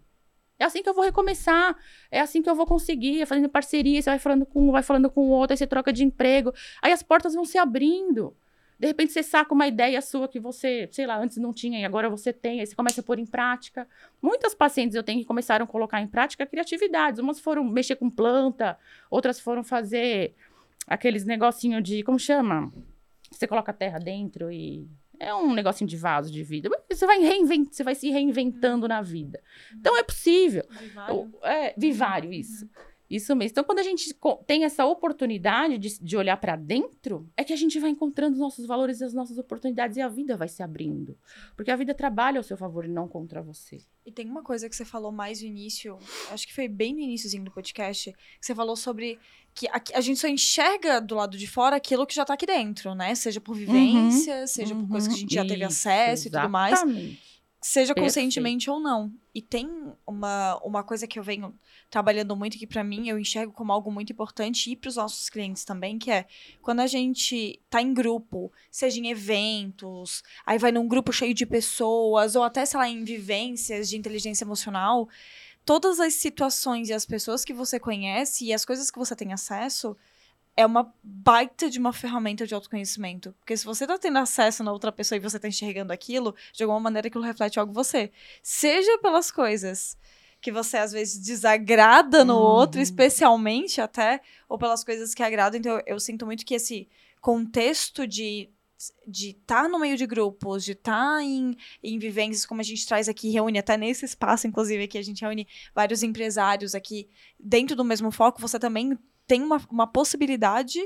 É assim que eu vou recomeçar. É assim que eu vou conseguir. É fazendo parceria, você vai falando com um, vai falando com o outro, aí você troca de emprego. Aí as portas vão se abrindo. De repente você saca uma ideia sua que você, sei lá, antes não tinha e agora você tem, aí você começa a pôr em prática. Muitas pacientes eu tenho que começaram a colocar em prática criatividades. Umas foram mexer com planta, outras foram fazer aqueles negocinho de, como chama? Você coloca a terra dentro e é um negocinho de vaso de vida. Você vai reinvent, você vai se reinventando na vida. Então é possível. Vivário. É, vivário, isso. Isso mesmo. Então, quando a gente tem essa oportunidade de, de olhar para dentro, é que a gente vai encontrando os nossos valores e as nossas oportunidades e a vida vai se abrindo. Porque a vida trabalha ao seu favor e não contra você. E tem uma coisa que você falou mais no início, acho que foi bem no iníciozinho do podcast, que você falou sobre que a, a gente só enxerga do lado de fora aquilo que já tá aqui dentro, né? Seja por vivência, seja por coisas que a gente já teve Uhum. Acesso e tudo mais. Seja Perfeito. conscientemente ou não. E tem uma, uma coisa que eu venho trabalhando muito, que pra mim eu enxergo como algo muito importante e para os nossos clientes também, que é quando a gente tá em grupo, seja em eventos, aí vai num grupo cheio de pessoas, ou até, sei lá, em vivências de inteligência emocional, todas as situações e as pessoas que você conhece e as coisas que você tem acesso é uma baita de uma ferramenta de autoconhecimento. Porque se você tá tendo acesso na outra pessoa e você tá enxergando aquilo, de alguma maneira aquilo reflete algo em você. Seja pelas coisas que você às vezes desagrada no Uhum. outro, especialmente até, ou pelas coisas que agradam. Então eu, eu sinto muito que esse contexto de de estar no meio de grupos, de estar em, em vivências, como a gente traz aqui, reúne até nesse espaço, inclusive, aqui a gente reúne vários empresários aqui dentro do mesmo foco, você também tem uma, uma possibilidade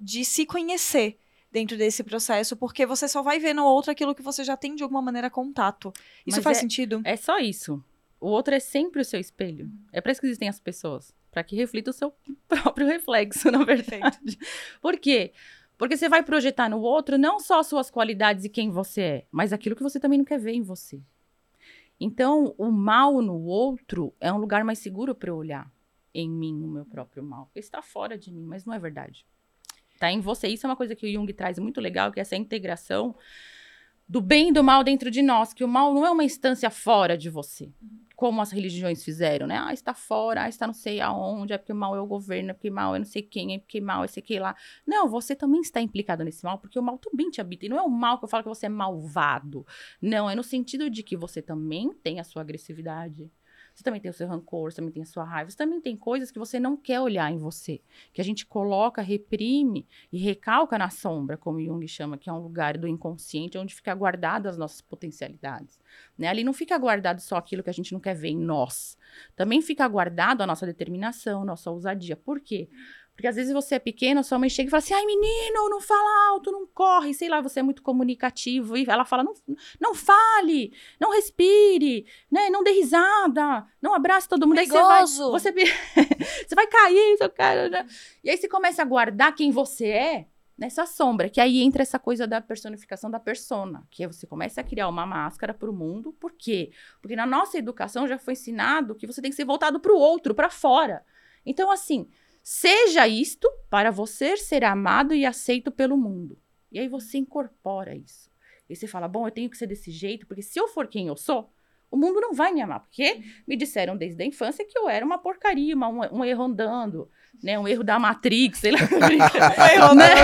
de se conhecer dentro desse processo, porque você só vai ver no outro aquilo que você já tem de alguma maneira contato. Isso Mas faz é- sentido? É só isso. O outro é sempre o seu espelho. É para isso que existem as pessoas. Para que reflita o seu próprio reflexo, na verdade. Por quê? Porque você vai projetar no outro não só as suas qualidades e quem você é, mas aquilo que você também não quer ver em você. Então, o mal no outro é um lugar mais seguro para eu olhar em mim, no meu próprio mal. Está fora de mim, mas não é verdade. Tá em você. Isso é uma coisa que o Jung traz muito legal, que é essa integração do bem e do mal dentro de nós, que o mal não é uma instância fora de você, como as religiões fizeram, né? Ah, está fora, ah, está não sei aonde, é porque mal é o governo, é porque mal é não sei quem, é porque mal é sei que lá. Não, você também está implicado nesse mal, porque o mal também te habita. E não é o mal que eu falo que você é malvado. Não, é no sentido de que você também tem a sua agressividade. Você também tem o seu rancor, você também tem a sua raiva, você também tem coisas que você não quer olhar em você, que a gente coloca, reprime e recalca na sombra, como Jung chama, que é um lugar do inconsciente onde fica guardado as nossas potencialidades. Né? Ali não fica guardado só aquilo que a gente não quer ver em nós. Também fica guardado a nossa determinação, nossa ousadia. Por quê? Porque às vezes você é pequeno, sua mãe chega e fala assim: ai, menino, não fala alto, não corre, sei lá, você é muito comunicativo. E ela fala: não, não fale, não respire, né? Não dê risada, não abrace todo mundo. Perigoso. Aí você vai, você, você vai cair, seu cara. Né? E aí você começa a guardar quem você é nessa sombra, que aí entra essa coisa da personificação da persona, que você começa a criar uma máscara para o mundo. Por quê? Porque na nossa educação já foi ensinado que você tem que ser voltado para o outro, para fora. Então, assim, Seja isto para você ser amado e aceito pelo mundo. E aí você incorpora isso. E você fala: bom, eu tenho que ser desse jeito, porque se eu for quem eu sou, o mundo não vai me amar. Porque me disseram desde a infância que eu era uma porcaria, uma, um, um erro andando, né? Um erro da Matrix, sei lá. erro né?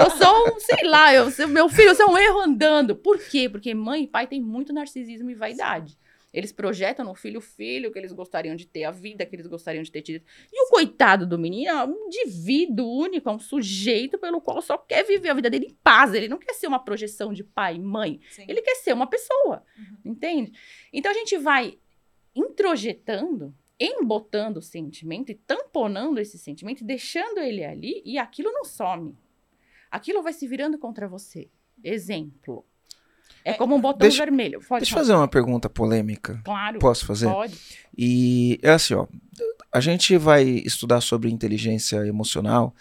Eu sou um, sei lá, eu, meu filho, eu sou um erro andando. Por quê? Porque mãe e pai têm muito narcisismo e vaidade. Eles projetam no filho o filho que eles gostariam de ter, a vida que eles gostariam de ter tido. E o coitado do menino é um indivíduo único, é um sujeito pelo qual só quer viver a vida dele em paz. Ele não quer ser uma projeção de pai e mãe. Sim. Ele quer ser uma pessoa. Uhum. Entende? Então a gente vai introjetando embotando o sentimento e tamponando esse sentimento, deixando ele ali e aquilo não some. Aquilo vai se virando contra você. Exemplo. É como um botão deixa, vermelho. Pode deixa eu fazer uma pergunta polêmica. Claro. Posso fazer? Pode. E é assim, ó. A gente vai estudar sobre inteligência emocional.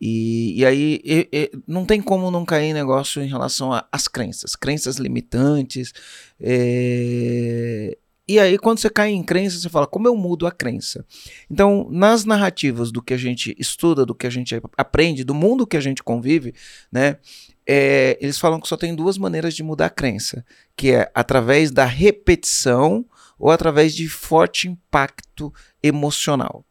E, e aí e, e, não tem como não cair em negócio em relação às crenças, crenças limitantes. É, e aí, quando você cai em crença, você fala, como eu mudo a crença? Então, nas narrativas do que a gente estuda, do que a gente aprende, do mundo que a gente convive, né? É, eles falam que só tem duas maneiras de mudar a crença, que é através da repetição ou através de forte impacto emocional.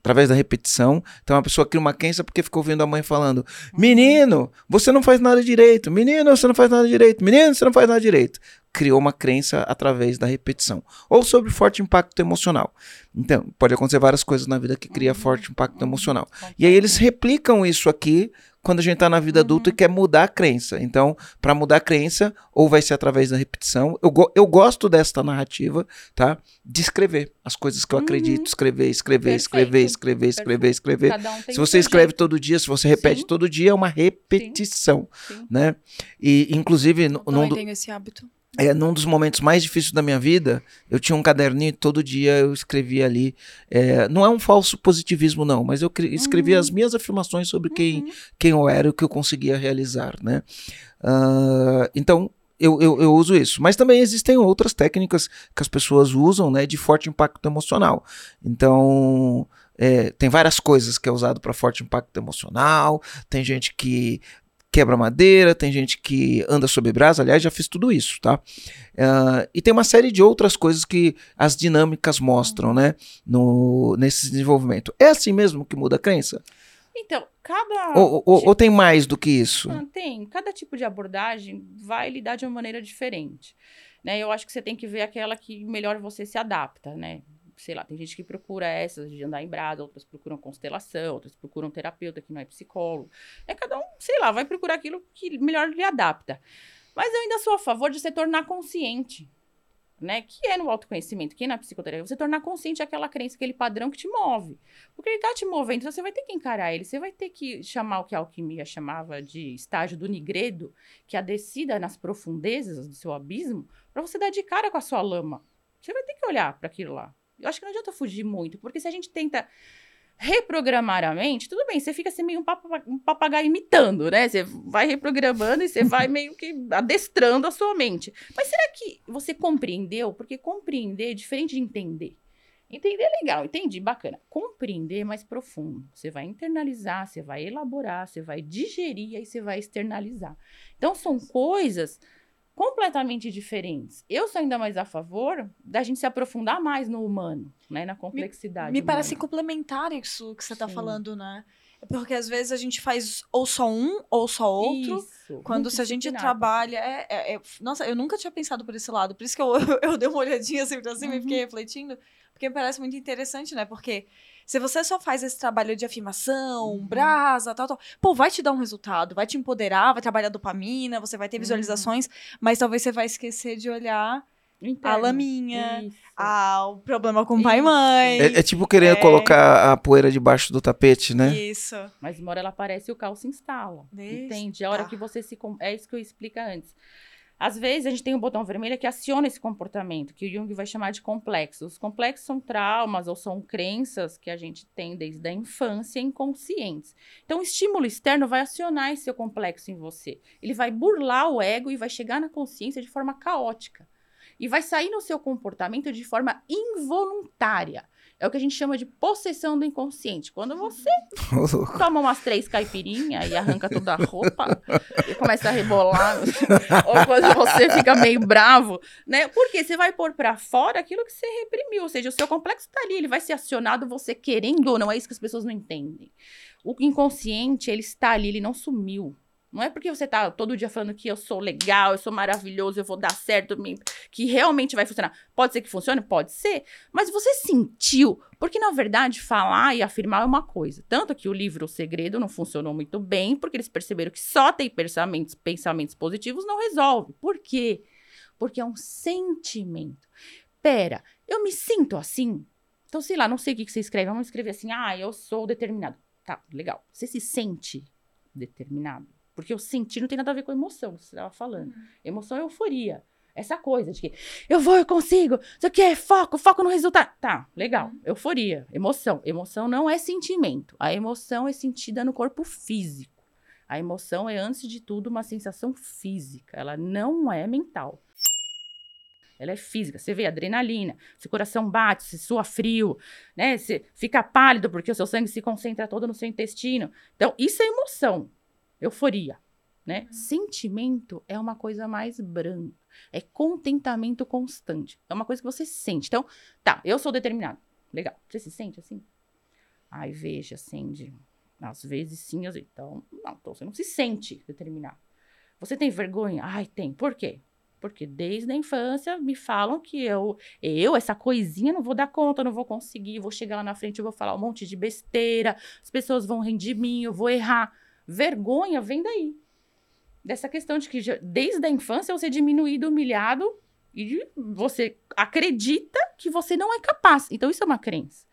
Através da repetição. Então a pessoa cria uma crença porque ficou ouvindo a mãe falando: Menino, você não faz nada direito. Menino, você não faz nada direito. Menino, você não faz nada direito. Criou uma crença através da repetição. Ou sobre forte impacto emocional. Então, pode acontecer várias coisas na vida que cria forte impacto emocional. E aí eles replicam isso aqui quando a gente está na vida uhum. adulta e quer mudar a crença. Então, para mudar a crença, ou vai ser através da repetição. Eu, go eu gosto desta narrativa, tá? De escrever as coisas que eu uhum. acredito, escrever, escrever, Perfeito. escrever, escrever, escrever, escrever. Um se você escreve jeito. todo dia, se você repete Sim. todo dia, é uma repetição, Sim. Sim. né? E inclusive, eu não tenho esse hábito é, num dos momentos mais difíceis da minha vida, eu tinha um caderninho todo dia eu escrevia ali. É, não é um falso positivismo, não, mas eu escrevia uhum. as minhas afirmações sobre uhum. quem, quem eu era e o que eu conseguia realizar, né? Uh, então, eu, eu, eu, uso isso. Mas também existem outras técnicas que as pessoas usam, né, de forte impacto emocional. Então, é, tem várias coisas que é usado para forte impacto emocional. Tem gente que quebra madeira, tem gente que anda sob brasa, aliás, já fiz tudo isso, tá? Uh, e tem uma série de outras coisas que as dinâmicas mostram, né, no, nesse desenvolvimento. É assim mesmo que muda a crença? Então, cada. Ou, ou, tipo... ou tem mais do que isso? Não, tem. Cada tipo de abordagem vai lidar de uma maneira diferente. Né? Eu acho que você tem que ver aquela que melhor você se adapta, né? Sei lá, tem gente que procura essas de andar em brasa, outras procuram constelação, outras procuram terapeuta que não é psicólogo. É cada um, sei lá, vai procurar aquilo que melhor lhe adapta. Mas eu ainda sou a favor de se tornar consciente, né? Que é no autoconhecimento, que é na psicoterapia, você tornar consciente aquela crença, aquele padrão que te move. Porque ele tá te movendo, então você vai ter que encarar ele, você vai ter que chamar o que a alquimia chamava de estágio do nigredo, que é a descida nas profundezas do seu abismo, para você dar de cara com a sua lama. Você vai ter que olhar para aquilo lá. Eu acho que não adianta fugir muito, porque se a gente tenta reprogramar a mente, tudo bem, você fica assim meio um, papagaio, um papagaio imitando, né? Você vai reprogramando e você vai meio que adestrando a sua mente. Mas será que você compreendeu? Porque compreender é diferente de entender. Entender é legal, entendi, bacana. Compreender é mais profundo. Você vai internalizar, você vai elaborar, você vai digerir e aí você vai externalizar. Então, são coisas completamente diferentes. Eu sou ainda mais a favor da gente se aprofundar mais no humano, né, na complexidade. Me, me parece complementar isso que você está falando, né? Porque às vezes a gente faz ou só um ou só outro. Isso, Quando se a gente trabalha. É, é- é- nossa, eu nunca tinha pensado por esse lado. Por isso que eu, eu, dei uma olhadinha assim pra cima e Uhum. fiquei refletindo. Porque parece muito interessante, né? Porque se você só faz esse trabalho de afirmação, Uhum. brasa, tal, tal, pô, vai te dar um resultado, vai te empoderar, vai trabalhar dopamina, você vai ter Uhum. visualizações, mas talvez você vai esquecer de olhar a Interno. laminha, Isso. ah, o problema com o pai e Isso. mãe. É, é tipo querer É. colocar a poeira debaixo do tapete, né? Isso. Mas uma hora ela aparece e o caos se instala. Isso, Entende? A hora tá. que você se. É isso que eu explico antes. Às vezes a gente tem um botão vermelho que aciona esse comportamento, que o Jung vai chamar de complexos. Os complexos são traumas ou são crenças que a gente tem desde a infância inconscientes. Então, o estímulo externo vai acionar esse complexo em você. Ele vai burlar o ego e vai chegar na consciência de forma caótica. E vai sair no seu comportamento de forma involuntária. É o que a gente chama de possessão do inconsciente. Quando você toma umas três caipirinhas e arranca toda a roupa e começa a rebolar, ou quando você fica meio bravo, né? Porque você vai pôr pra fora aquilo que você reprimiu, ou seja, o seu complexo tá ali, ele vai ser acionado você querendo ou não, é isso que as pessoas não entendem. O inconsciente, ele está ali, ele não sumiu. Não é porque você tá todo dia falando que eu sou legal, eu sou maravilhoso, eu vou dar certo, que realmente vai funcionar. Pode ser que funcione? Pode ser. Mas você sentiu. Porque, na verdade, falar e afirmar é uma coisa. Tanto que o livro O Segredo não funcionou muito bem, porque eles perceberam que só ter pensamentos, pensamentos positivos não resolve. Por quê? Porque é um sentimento. Pera, eu me sinto assim? Então, sei lá, não sei o que que você escreve. Vamos escrever assim, ah, eu sou determinado. Tá, legal. Você se sente determinado? Porque o sentir não tem nada a ver com emoção, que você estava falando. Emoção é euforia. Essa coisa de que eu vou, eu consigo, isso aqui é foco, foco no resultado. Tá, legal. Euforia, emoção. Emoção não é sentimento. A emoção é sentida no corpo físico. A emoção é, antes de tudo, uma sensação física. Ela não é mental. Ela é física. Você vê adrenalina, seu coração bate, se sua frio, né? Você fica pálido porque o seu sangue se concentra todo no seu intestino. Então, isso é emoção. Euforia, né? Sentimento é uma coisa mais branca. É contentamento constante. É uma coisa que você sente. Então, tá, eu sou determinado. Legal. Você se sente assim? Ai, veja, Sandy. Às vezes sim, às vezes. Então, não, então você não se sente determinado. Você tem vergonha? Ai, tem. Por quê? Porque desde a infância me falam que eu, eu, essa coisinha, não vou dar conta, não vou conseguir, vou chegar lá na frente, eu vou falar um monte de besteira, as pessoas vão rir de mim, eu vou errar. Vergonha vem daí. Dessa questão de que já- desde a infância você é diminuído, humilhado e você acredita que você não é capaz. Então isso é uma crença.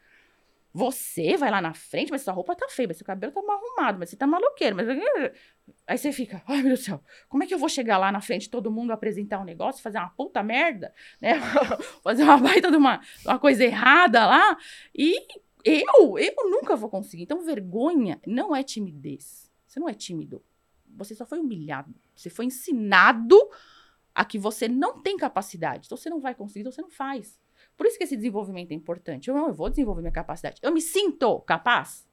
Você vai lá na frente, mas sua roupa tá feia, mas seu cabelo tá mal arrumado, mas você tá maloqueiro, mas... Aí você fica, ai meu Deus do céu, como é que eu vou chegar lá na frente, todo mundo apresentar um negócio, fazer uma puta merda, né? fazer uma baita de uma, uma coisa errada lá, e eu, eu nunca vou conseguir. Então vergonha não é timidez. Você não é tímido. Você só foi humilhado. Você foi ensinado a que você não tem capacidade. Então você não vai conseguir, então você não faz. Por isso que esse desenvolvimento é importante. Eu não, eu vou desenvolver minha capacidade. Eu me sinto capaz?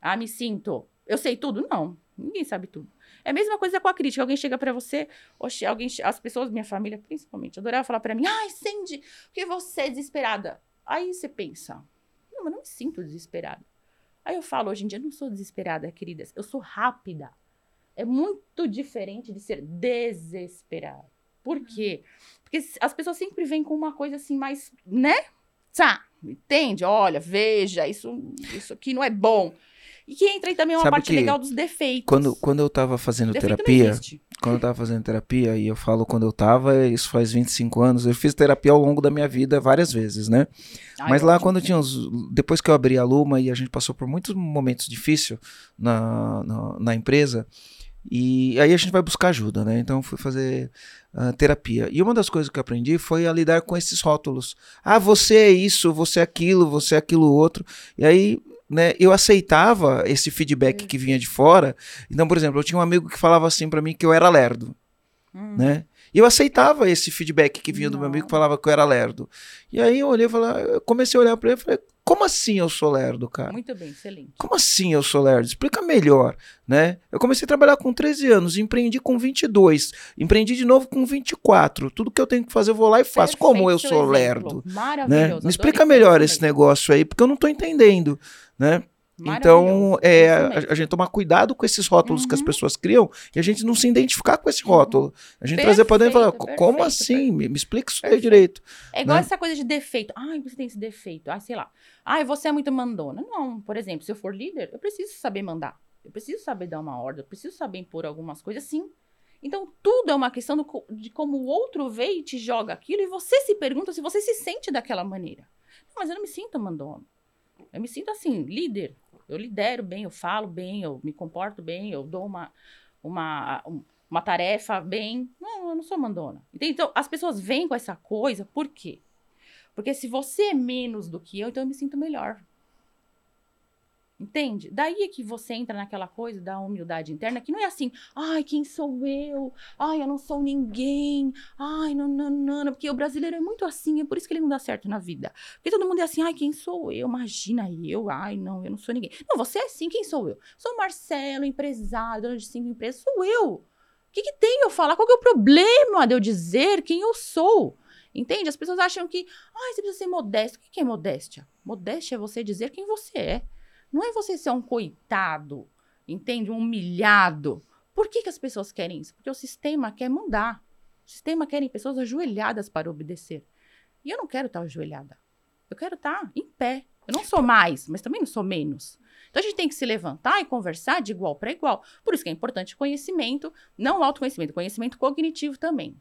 Ah, me sinto. Eu sei tudo? Não. Ninguém sabe tudo. É a mesma coisa com a crítica. Alguém chega pra você, oxe, alguém, as pessoas, minha família principalmente, adorava falar pra mim: "Ai, Sandy, porque você é desesperada?" Aí você pensa: "Não, eu não me sinto desesperada." Aí eu falo, hoje em dia eu não sou desesperada, queridas. Eu sou rápida. É muito diferente de ser desesperada. Por quê? Porque s- as pessoas sempre vêm com uma coisa assim mais, né? Tá, entende? Olha, veja, isso, isso aqui não é bom. E que entra aí também uma Sabe parte legal dos defeitos. Quando, quando eu tava fazendo Defeito terapia, quando eu tava fazendo terapia, e eu falo quando eu tava, isso faz 25 anos, eu fiz terapia ao longo da minha vida várias vezes, né? Ai, Mas lá ótimo. quando tinha uns. Depois que eu abri a Luma e a gente passou por muitos momentos difíceis na, na, na empresa, e aí a gente vai buscar ajuda, né? Então eu fui fazer ah, terapia. E uma das coisas que eu aprendi foi a lidar com esses rótulos. Ah, você é isso, você é aquilo, você é aquilo outro. E aí. Né, eu aceitava esse feedback que vinha de fora. Então, por exemplo, eu tinha um amigo que falava assim pra mim que eu era lerdo Hum. né? E eu aceitava esse feedback que vinha do meu amigo que Não. falava que eu era lerdo. E aí eu olhei e falei, eu comecei a olhar pra ele e falei, como assim eu sou lerdo, cara? Muito bem, excelente. Como assim eu sou lerdo? Explica melhor, né? Eu comecei a trabalhar com 13 anos, empreendi com 22, empreendi de novo com 24. Tudo que eu tenho que fazer eu vou lá e faço. Como eu Perfeito sou exemplo. lerdo? Maravilhoso. Né? Me explica melhor esse negócio aí, porque eu não tô entendendo, né? Então, é, a, a gente tomar cuidado com esses rótulos que as Uhum. pessoas criam e a gente não se identificar com esse rótulo. A gente trazer para dentro e falar, Perfeito, como perfeito, assim? Me, me explica isso aí Perfeito. direito. É igual né? essa coisa de defeito. Ai, você tem esse defeito. Ai, sei lá. Ai, você é muito mandona. Não, por exemplo, se eu for líder, eu preciso saber mandar. Eu preciso saber dar uma ordem. Eu preciso saber impor algumas coisas, sim. Então, tudo é uma questão do de como o outro vê e te joga aquilo e você se pergunta se você se sente daquela maneira. Não, mas eu não me sinto mandona. Eu me sinto assim, líder. Eu lidero bem, eu falo bem, eu me comporto bem, eu dou uma, uma, um- uma tarefa bem. Não, eu não sou mandona. Então, as pessoas vêm com essa coisa, por quê? Porque se você é menos do que eu, então eu me sinto melhor. Entende? Daí é que você entra naquela coisa da humildade interna, que não é assim, ai, quem sou eu? Ai, eu não sou ninguém. Ai, não, não, não, não. Porque o brasileiro é muito assim, é por isso que ele não dá certo na vida. Porque todo mundo é assim, ai, quem sou eu? Imagina eu, ai, não, eu não sou ninguém. Não, você é sim, quem sou eu? Sou Marcelo, empresário, dono de cinco empresas, sou eu. O que, que tem eu falar? Qual que é o problema de eu dizer quem eu sou? Entende? As pessoas acham que, ai, você precisa ser modesto. O que, que é modéstia? Modéstia é você dizer quem você é. Não é você ser um coitado, entende? Um humilhado. Por que, que as pessoas querem isso? Porque o sistema quer mudar. O sistema quer pessoas ajoelhadas para obedecer. E eu não quero estar ajoelhada. Eu quero estar em pé. Eu não sou mais, mas também não sou menos. Então a gente tem que se levantar e conversar de igual para igual. Por isso que é importante conhecimento, não autoconhecimento, conhecimento cognitivo também.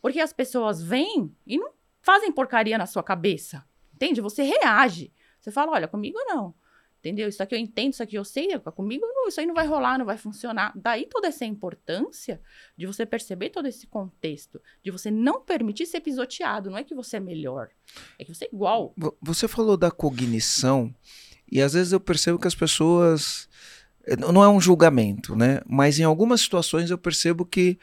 Porque as pessoas vêm e não fazem porcaria na sua cabeça. Entende? Você reage. Você fala, olha, comigo não. Entendeu? Isso aqui eu entendo, isso aqui eu sei, comigo não, isso aí não vai rolar, não vai funcionar. Daí toda essa importância de você perceber todo esse contexto, de você não permitir ser pisoteado. Não é que você é melhor, é que você é igual. Vo- Você falou da cognição e às vezes eu percebo que as pessoas eh, não é um julgamento, né? Mas em algumas situações eu percebo que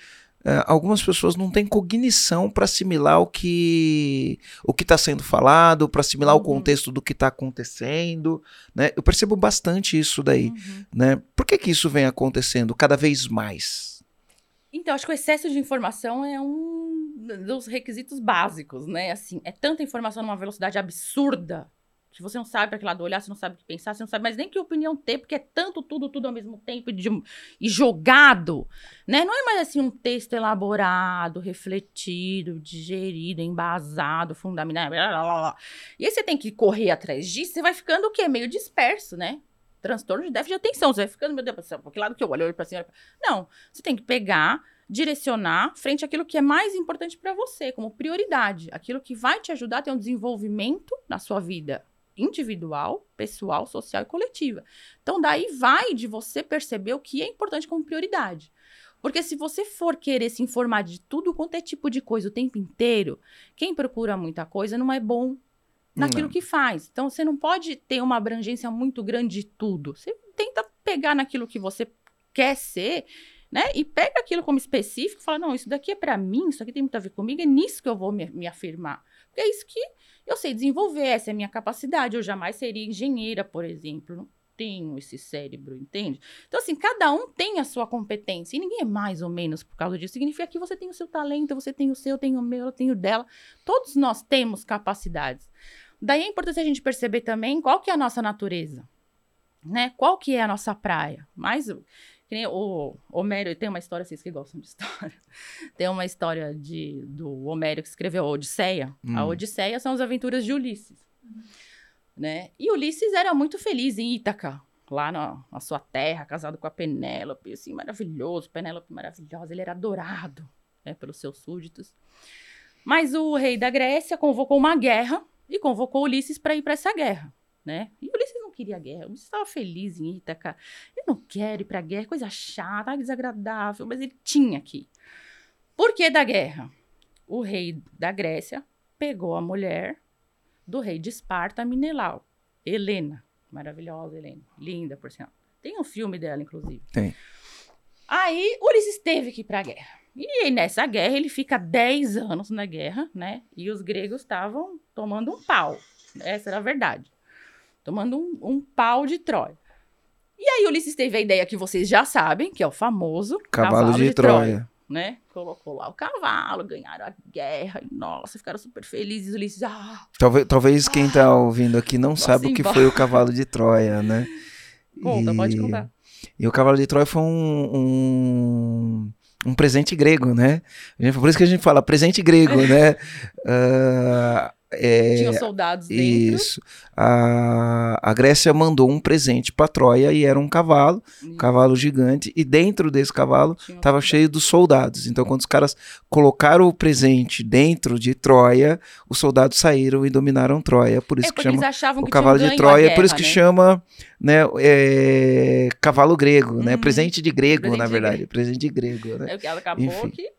algumas pessoas não têm cognição para assimilar o que o que está sendo falado, para assimilar o Uhum. contexto do que está acontecendo, né? Eu percebo bastante isso daí, Uhum. né? Por que que isso vem acontecendo cada vez mais? Então, acho que o excesso de informação é um dos requisitos básicos, né? Assim, é tanta informação numa velocidade absurda que você não sabe para que lado olhar, você não sabe o que pensar, você não sabe mais nem que opinião ter, porque é tanto tudo, tudo ao mesmo tempo e, de- e jogado, né? Não é mais assim um texto elaborado, refletido, digerido, embasado, fundamentado, blá, blá, blá. E aí você tem que correr atrás disso, você vai ficando o quê? Meio disperso, né? Transtorno de déficit de atenção, você vai ficando, meu Deus, pra que lado que eu olho? Cima, olho pra... Não, você tem que pegar, direcionar frente àquilo que é mais importante para você, como prioridade, aquilo que vai te ajudar a ter um desenvolvimento na sua vida individual, pessoal, social e coletiva. Então daí vai de você perceber o que é importante como prioridade. Porque se você for querer se informar de tudo quanto é tipo de coisa o tempo inteiro, quem procura muita coisa não é bom naquilo Não. que faz. Então você não pode ter uma abrangência muito grande de tudo. Você tenta pegar naquilo que você quer ser, né? E pega aquilo como específico e fala: não, isso daqui é pra mim, isso aqui tem muito a ver comigo, é nisso que eu vou me, me afirmar. Porque é isso que eu sei desenvolver, essa é a minha capacidade. Eu jamais seria engenheira, por exemplo. Não tenho esse cérebro, entende? Então, assim, cada um tem a sua competência. E ninguém é mais ou menos por causa disso. Significa que você tem o seu talento, você tem o seu, eu tenho o meu, eu tenho o dela. Todos nós temos capacidades. Daí é importante a gente perceber também qual que é a nossa natureza, né? Qual que é a nossa praia. Mas que nem o Homero, tem uma história, vocês que gostam de história, tem uma história de, do Homero que escreveu a Odisseia. Hum. A Odisseia são as aventuras de Ulisses, né? E Ulisses era muito feliz em Ítaca, lá na, na sua terra, casado com a Penélope, assim, maravilhoso, Penélope maravilhosa, ele era adorado, né, pelos seus súditos. Mas o rei da Grécia convocou uma guerra e convocou Ulisses para ir para essa guerra, né? E Ulisses queria guerra, Ulisses estava feliz em Ítaca. Eu não quero ir para guerra, coisa chata, desagradável, mas ele tinha que ir. Por que da guerra? O rei da Grécia pegou a mulher do rei de Esparta, Minelau, Helena. Maravilhosa, Helena. Linda, por sinal. Tem um filme dela, inclusive. Tem. Aí, Ulisses teve que ir pra guerra. E nessa guerra, ele fica 10 anos na guerra, né? E os gregos estavam tomando um pau. Essa era a verdade. Tomando um, um pau de Troia. E aí, Ulisses teve a ideia que vocês já sabem, que é o famoso Cavalo, de, Troia. né? Colocou lá o cavalo, ganharam a guerra, e nossa, ficaram super felizes. Ulisses, ah, Talvez, talvez quem tá ouvindo aqui não sabe o que foi o cavalo de Troia, né? Conta, E- pode contar. E o cavalo de Troia foi um, um, um presente grego, né? Por isso que a gente fala presente grego, né? Ah, é, Tinha soldados dentro. isso. A, a Grécia mandou um presente para Troia e era um cavalo, um cavalo gigante, e dentro desse cavalo estava cheio dos soldados. Então, quando os caras colocaram o presente dentro de Troia, os soldados saíram e dominaram Troia. Por isso É que chama o que cavalo de Troia, é por isso guerra, que né? chama né, é, cavalo grego, né? Uhum. Presente de grego, Presente na de verdade. Presente de grego, né? É que acabou Enfim. que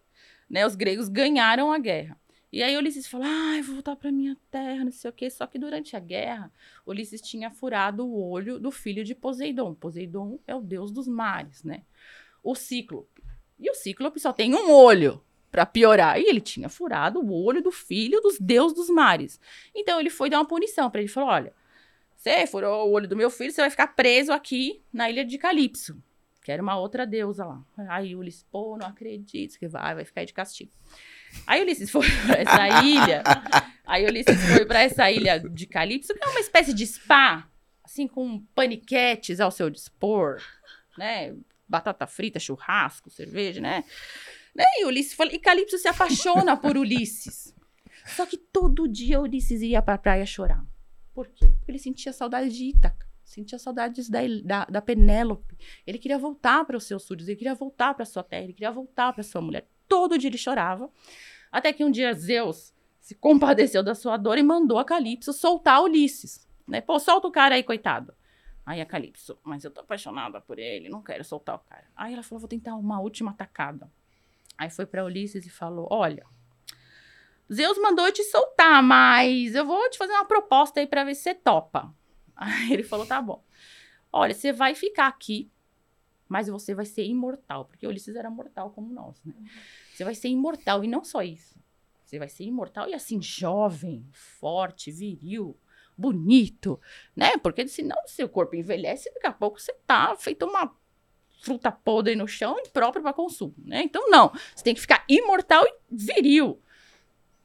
né, os gregos ganharam a guerra. E aí Ulisses falou: ai, vou voltar para minha terra, não sei o quê. Só que durante a guerra, Ulisses tinha furado o olho do filho de Poseidon. Poseidon é o deus dos mares, né? O Cíclope. E o Cíclope só tem um olho, para piorar. E ele tinha furado o olho do filho dos deuses dos mares. Então ele foi dar uma punição para ele. Falou: olha, você furou o olho do meu filho, você vai ficar preso aqui na ilha de Calipso que era uma outra deusa lá. Aí Ulisses, pô, não acredito que vai, vai ficar aí de castigo. Aí Ulisses foi pra essa ilha, aí Ulisses foi pra essa ilha de Calipso, que é uma espécie de spa, assim, com paniquetes ao seu dispor, né? Batata frita, churrasco, cerveja, né? né? E Ulisses foi, e Calipso se apaixona por Ulisses. Só que todo dia Ulisses ia pra praia chorar. Por quê? Porque ele sentia saudade de Ítaca, sentia saudades da, da, da Penélope. Ele queria voltar para os seus súditos, ele queria voltar para sua terra, ele queria voltar para sua mulher. Todo dia ele chorava. Até que um dia Zeus se compadeceu da sua dor e mandou a Calipso soltar Ulisses. Né? Pô, solta o cara aí, coitado. Aí a Calipso, mas eu tô apaixonada por ele, não quero soltar o cara. Aí ela falou, vou tentar uma última atacada. Aí foi para Ulisses e falou, olha, Zeus mandou eu te soltar, mas eu vou te fazer uma proposta aí para ver se você topa. Aí ele falou, tá bom. Olha, você vai ficar aqui, mas você vai ser imortal, porque Ulisses era mortal como nós, né? Você vai ser imortal e não só isso. Você vai ser imortal e assim jovem, forte, viril, bonito, né? Porque senão seu corpo envelhece e daqui a pouco você tá feito uma fruta podre no chão imprópria para consumo, né? Então não, você tem que ficar imortal e viril.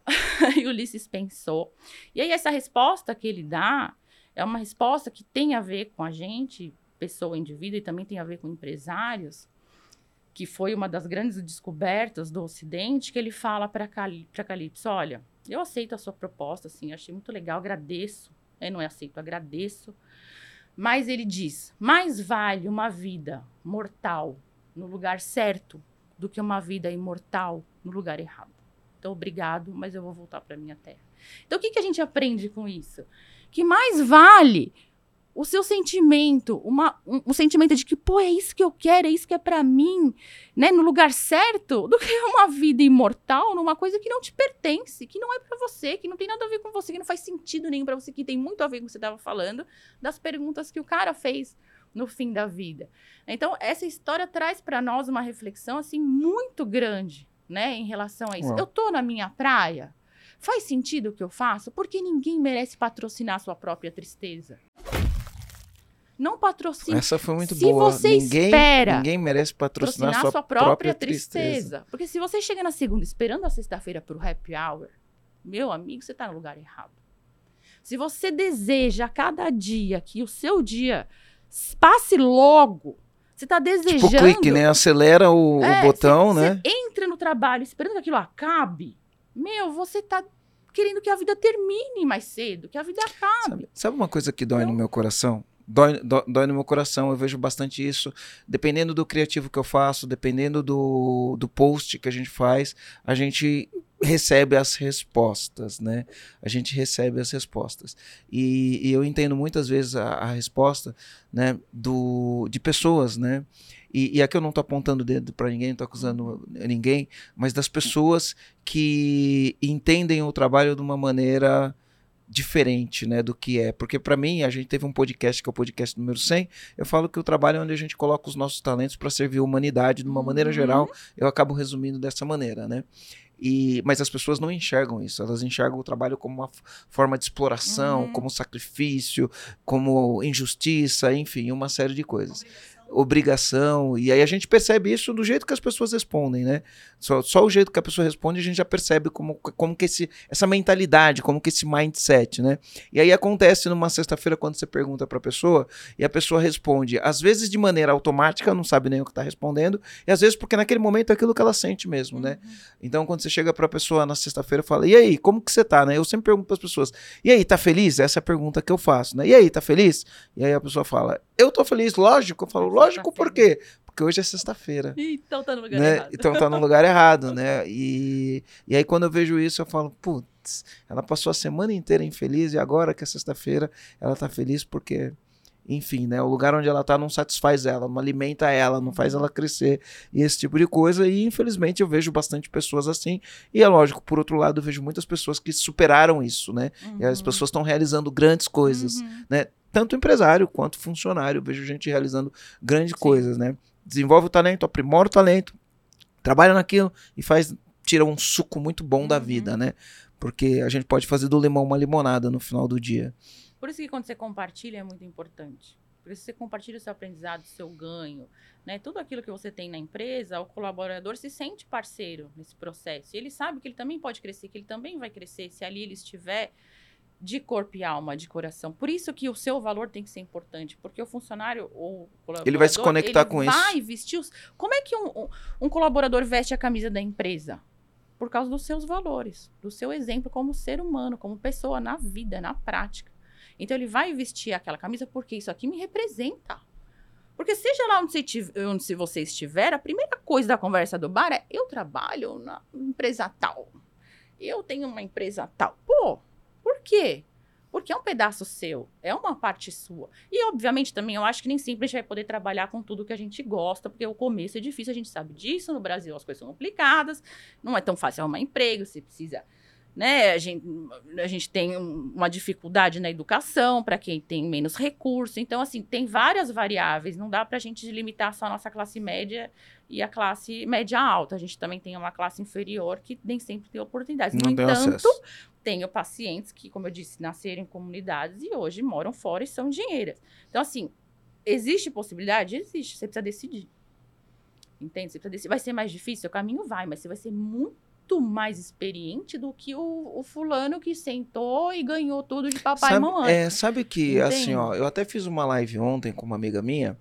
Aí Ulisses pensou. E aí essa resposta que ele dá é uma resposta que tem a ver com a gente, pessoa, indivíduo, e também tem a ver com empresários, que foi uma das grandes descobertas do Ocidente, que ele fala para Cali Calipso, olha, eu aceito a sua proposta, assim, achei muito legal, agradeço. Eu não aceito, agradeço. Mas ele diz, mais vale uma vida mortal no lugar certo do que uma vida imortal no lugar errado. Então, obrigado, mas eu vou voltar para minha terra. Então, o que, que a gente aprende com isso? Que mais vale o seu sentimento, uma, um, um sentimento de que, pô, é isso que eu quero, é isso que é para mim, né, no lugar certo, do que uma vida imortal numa coisa que não te pertence, que não é para você, que não tem nada a ver com você, que não faz sentido nenhum para você, que tem muito a ver com o que você estava falando, das perguntas que o cara fez no fim da vida. Então, essa história traz para nós uma reflexão assim muito grande, né, em relação a isso. Uau. Eu tô na minha praia, Faz sentido o que eu faço? Porque ninguém merece patrocinar sua própria tristeza. Não patrocine. Essa foi muito Se boa. você ninguém, espera ninguém merece patrocinar, patrocinar sua, sua própria, tristeza. tristeza. Porque se você chega na segunda esperando a sexta-feira pro happy hour, meu amigo, você tá no lugar errado. Se você deseja a cada dia que o seu dia passe logo, você tá desejando. Tipo clique, né? Acelera o, o É, botão, cê- né? cê entra no trabalho esperando que aquilo acabe. Meu, você tá querendo que a vida termine mais cedo, que a vida acabe. Sabe, sabe uma coisa que dói no Então- meu coração? Dói, dó- dói no meu coração, eu vejo bastante isso. Dependendo do criativo que eu faço, dependendo do, do post que a gente faz, a gente recebe as respostas, né? A gente recebe as respostas. E, e eu entendo muitas vezes a, a resposta, né, do, de pessoas, né? E, e aqui eu não tô apontando o dedo para ninguém, não tô acusando ninguém, mas das pessoas que entendem o trabalho de uma maneira diferente, né, do que é. Porque para mim, a gente teve um podcast que é o podcast número 100, eu falo que o trabalho é onde a gente coloca os nossos talentos para servir a humanidade de uma maneira Uhum. geral. Eu acabo resumindo dessa maneira, né? E, mas as pessoas não enxergam isso, elas enxergam o trabalho como uma forma de exploração, Uhum. como sacrifício, como injustiça, enfim, uma série de coisas. Obrigação. E aí a gente percebe isso do jeito que as pessoas respondem, né? Só, só o jeito que a pessoa responde a gente já percebe como, como que esse, essa mentalidade, como que esse mindset, né? E aí acontece numa sexta-feira quando você pergunta para a pessoa e a pessoa responde, às vezes de maneira automática, não sabe nem o que está respondendo, e às vezes porque naquele momento é aquilo que ela sente mesmo, né? Uhum. Então quando você chega para a pessoa na sexta-feira e fala, e aí, como que você tá, né? Eu sempre pergunto para as pessoas, e aí, tá feliz? Essa é a pergunta que eu faço, né? E aí, tá feliz? E aí a pessoa fala, eu tô feliz, lógico. Eu falo, Você lógico tá por quê? Porque hoje é sexta-feira. Então tá no lugar Né? errado. Então tá no lugar errado, né? E, e aí quando eu vejo isso, eu falo, putz, ela passou a semana inteira infeliz e agora que é sexta-feira, ela tá feliz porque, enfim, né? O lugar onde ela tá não satisfaz ela, não alimenta ela, não faz ela crescer e esse tipo de coisa. E infelizmente eu vejo bastante pessoas assim. E é lógico, por outro lado, eu vejo muitas pessoas que superaram isso, né? E as Uhum. pessoas estão realizando grandes coisas Uhum. Tanto empresário quanto funcionário. Eu vejo gente realizando grandes Sim. coisas, né? Desenvolve o talento, aprimora o talento, trabalha naquilo e faz, tira um suco muito bom da Uhum. vida, né? Porque a gente pode fazer do limão uma limonada no final do dia. Por isso que quando você compartilha é muito importante. Por isso você compartilha o seu aprendizado, o seu ganho, né? Tudo aquilo que você tem na empresa, o colaborador se sente parceiro nesse processo. E ele sabe que ele também pode crescer, que ele também vai crescer se ali ele estiver de corpo e alma, de coração. Por isso que o seu valor tem que ser importante, porque o funcionário ou o colaborador, Ele vai se conectar ele com isso. vai vestir os... Como é que um, um, um colaborador veste a camisa da empresa? Por causa dos seus valores, do seu exemplo como ser humano, como pessoa na vida, na prática. Então ele vai vestir aquela camisa porque isso aqui me representa. Porque seja lá onde você, tiv- onde se você estiver, a primeira coisa da conversa do bar é eu trabalho na empresa tal. Eu tenho uma empresa tal. Pô, quê? Porque é um pedaço seu, é uma parte sua. E, obviamente, também eu acho que nem sempre a gente vai poder trabalhar com tudo que a gente gosta, porque o começo é difícil, a gente sabe disso. No Brasil as coisas são complicadas, não é tão fácil arrumar emprego, você precisa né? A gente, a gente tem um- uma dificuldade na educação para quem tem menos recurso. Então, assim, tem várias variáveis. Não dá para a gente limitar só a nossa classe média e a classe média alta. A gente também tem uma classe inferior que nem sempre tem oportunidades. Não no entanto, acesso. Tenho pacientes que, como eu disse, nasceram em comunidades e hoje moram fora e são engenheiras. Então, assim, existe possibilidade? Existe. Você precisa decidir. Entende? Você precisa decidir. Vai ser mais difícil? O caminho vai, mas você vai ser muito mais experiente do que o, o fulano que sentou e ganhou tudo de papai sabe, e mamãe. é, sabe que, assim, ó, eu até fiz uma live ontem com uma amiga minha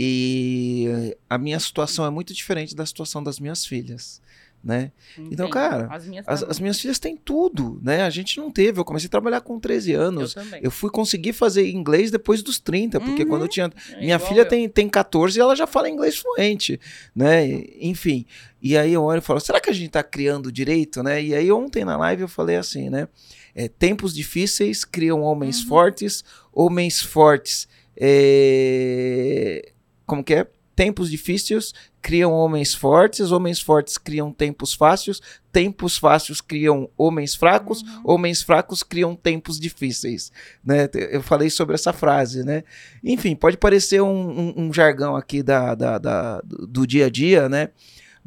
e a minha situação é muito diferente da situação das minhas filhas, né? Então, cara, as minhas, As, as minhas filhas têm tudo, né? A gente não teve. Eu comecei a trabalhar com 13 anos. eu. Eu fui conseguir fazer inglês depois dos 30, porque Uhum. quando eu tinha. É Minha filha eu. tem, tem 14 e ela já fala inglês fluente, né? Enfim. E aí eu olho e falo, será que a gente tá criando direito, né? E aí ontem na live eu falei assim, né? É, tempos difíceis criam homens Uhum. fortes, homens fortes. é, Como que é? Tempos difíceis criam homens fortes, homens fortes criam tempos fáceis, tempos fáceis criam homens fracos, Uhum. homens fracos criam tempos difíceis, né? Eu falei sobre essa frase, né? Enfim, pode parecer um, um- um jargão aqui da, da- da- do dia a dia, né?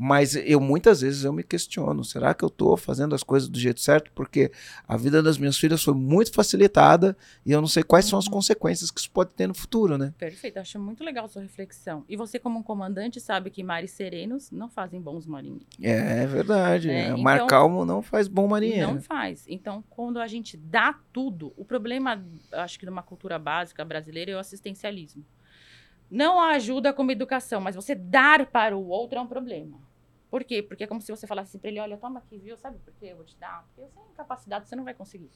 Mas eu muitas vezes eu me questiono, será que eu estou fazendo as coisas do jeito certo? Porque a vida das minhas filhas foi muito facilitada e eu não sei quais são as Uhum. consequências que isso pode ter no futuro, né? Perfeito, acho muito legal a sua reflexão. E você, como um comandante, sabe que mares serenos não fazem bons marinheiros. É, verdade. É, É, Mar então- calmo não faz bom marinheiro. Não faz. Então, quando a gente dá tudo, o problema, acho que numa cultura básica brasileira é o assistencialismo. Não ajuda como educação, mas você dar para o outro é um problema. Por quê? Porque é como se você falasse pra ele, olha, toma aqui, viu? Sabe por quê? Eu vou te dar. Porque sem capacidade você não vai conseguir.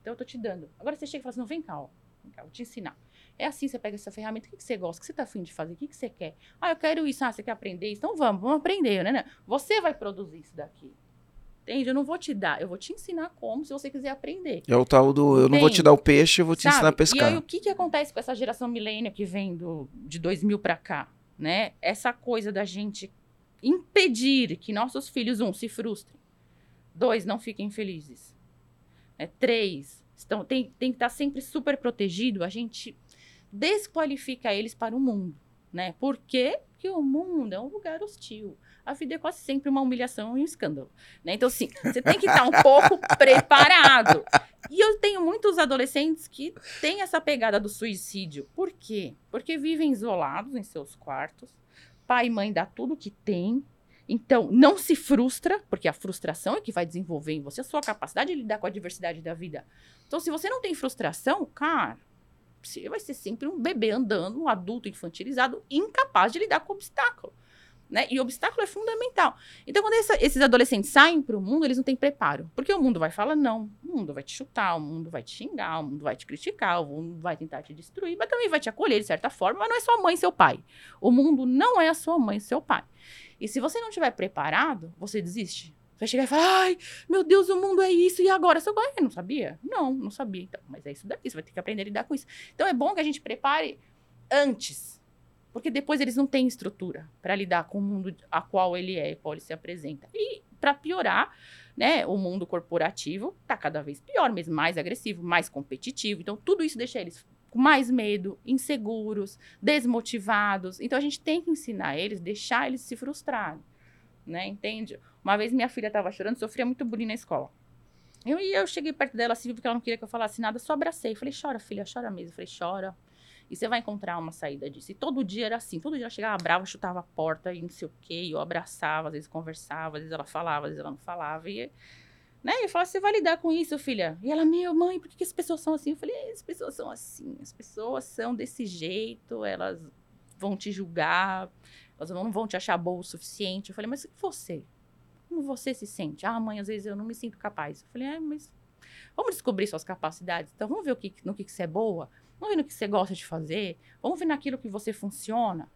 Então eu tô te dando. Agora você chega e fala assim, não, vem cá, ó. Vem cá, vou te ensinar. É assim, você pega essa ferramenta, o que, que você gosta? O que você tá afim de fazer? O que, que você quer? Ah, eu quero isso. Ah, você quer aprender isso? Então vamos, vamos aprender, né? né? Você vai produzir isso daqui. Entende? Eu não vou te dar, eu vou te ensinar como se você quiser aprender. É o tal do eu não vou te Entende? dar o peixe, eu vou te Sabe? ensinar a E pescar. aí, o que, que acontece com essa geração milênio que vem do, de 2000 para cá? Né? Essa coisa da gente impedir que nossos filhos, um, se frustrem. Dois, não fiquem felizes. Né? Três, estão, tem, tem que estar sempre super protegido. A gente desqualifica eles para o mundo. Né? Por quê? Porque o mundo é um lugar hostil. A vida é quase sempre uma humilhação e um escândalo. Né? Então, assim, você tem que estar um pouco preparado. E eu tenho muitos adolescentes que têm essa pegada do suicídio. Por quê? Porque vivem isolados em seus quartos. Pai e mãe dá tudo que tem. Então, não se frustra, porque a frustração é que vai desenvolver em você a sua capacidade de lidar com a diversidade da vida. Então, se você não tem frustração, cara, você vai ser sempre um bebê andando, um adulto infantilizado, incapaz de lidar com o obstáculo. Né? E obstáculo é fundamental. Então, quando essa, esses adolescentes saem para o mundo, eles não têm preparo. Porque o mundo vai falar não, o mundo vai te chutar, o mundo vai te xingar, o mundo vai te criticar, o mundo vai tentar te destruir, mas também vai te acolher de certa forma, mas não é sua mãe e seu pai. O mundo não é a sua mãe e seu pai. E se você não estiver preparado, você desiste. Você vai chegar e falar, ai, meu Deus, o mundo é isso, e agora? Você vai, não sabia? Não, não sabia. Então, mas é isso daqui, você vai ter que aprender a lidar com isso. Então é bom que a gente prepare antes. Porque depois eles não têm estrutura para lidar com o mundo a qual ele é, qual ele se apresenta. E para piorar, né, o mundo corporativo está cada vez pior, mesmo mais agressivo, mais competitivo. Então tudo isso deixa eles com mais medo, inseguros, desmotivados. Então a gente tem que ensinar eles, deixar eles se frustrarem, né? Entende? Uma vez minha filha estava chorando, sofria muito bullying na escola. Eu, e eu cheguei perto dela assim, porque ela não queria que eu falasse nada, só abracei. Falei, chora, filha, chora mesmo. Falei, chora. E você vai encontrar uma saída disso. E todo dia era assim. Todo dia ela chegava brava, chutava a porta e não sei o quê. E eu abraçava, às vezes conversava, às vezes ela falava, às vezes ela não falava. E né? Eu falo, você vai lidar com isso, filha? E ela, meu, mãe, por que, que as pessoas são assim? Eu falei, as pessoas são assim, as pessoas são desse jeito, elas vão te julgar, elas não vão te achar boa o suficiente. Eu falei, mas você? Como você se sente? Ah, mãe, às vezes eu não me sinto capaz. Eu falei, é, mas vamos descobrir suas capacidades. Então, vamos ver o que, no que, que você é boa, vamos ver no que você gosta de fazer, vamos ver naquilo que você funciona,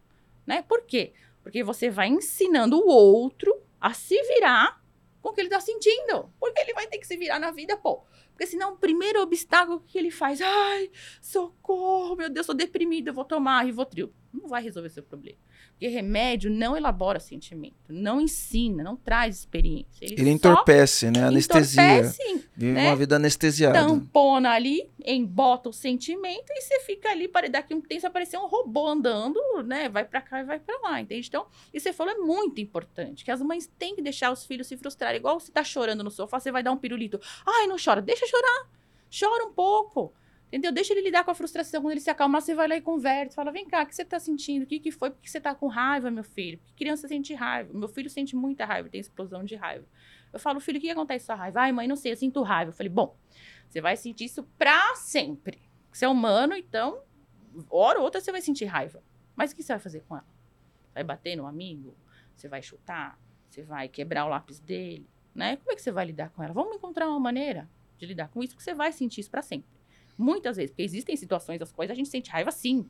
né? Por quê? Porque você vai ensinando o outro a se virar com o que ele tá sentindo. Porque ele vai ter que se virar na vida, pô. Porque senão o primeiro obstáculo que ele faz, ai, socorro, meu Deus, tô deprimido, eu vou tomar Rivotril. Não vai resolver seu problema. Porque remédio não elabora sentimento, não ensina, não traz experiência. Ele, ele entorpece, né? Anestesia. Entorpece, Vive né? uma vida anestesiada. Tampona ali, embota o sentimento e você fica ali, para daqui um tempo você aparecer um robô andando, né? Vai para cá e vai para lá, entende? Então, isso você falou é muito importante, que as mães têm que deixar os filhos se frustrarem. Igual você tá chorando no sofá, você vai dar um pirulito. Ai, não chora, deixa chorar. Chora um pouco. Entendeu? Deixa ele lidar com a frustração. Quando ele se acalmar, você vai lá e conversa. Fala, vem cá, o que você tá sentindo? O que, que foi? Por que você tá com raiva, meu filho? Porque criança sente raiva. Meu filho sente muita raiva, tem explosão de raiva. Eu falo, filho, o que acontece com a raiva? Ai, mãe, não sei, eu sinto raiva. Eu falei, bom, você vai sentir isso pra sempre. Você é humano, então, hora ou outra você vai sentir raiva. Mas o que você vai fazer com ela? Vai bater no amigo? Você vai chutar? Você vai quebrar o lápis dele? Né? Como é que você vai lidar com ela? Vamos encontrar uma maneira de lidar com isso, que você vai sentir isso pra sempre. Muitas vezes, porque existem situações das quais a gente sente raiva sim.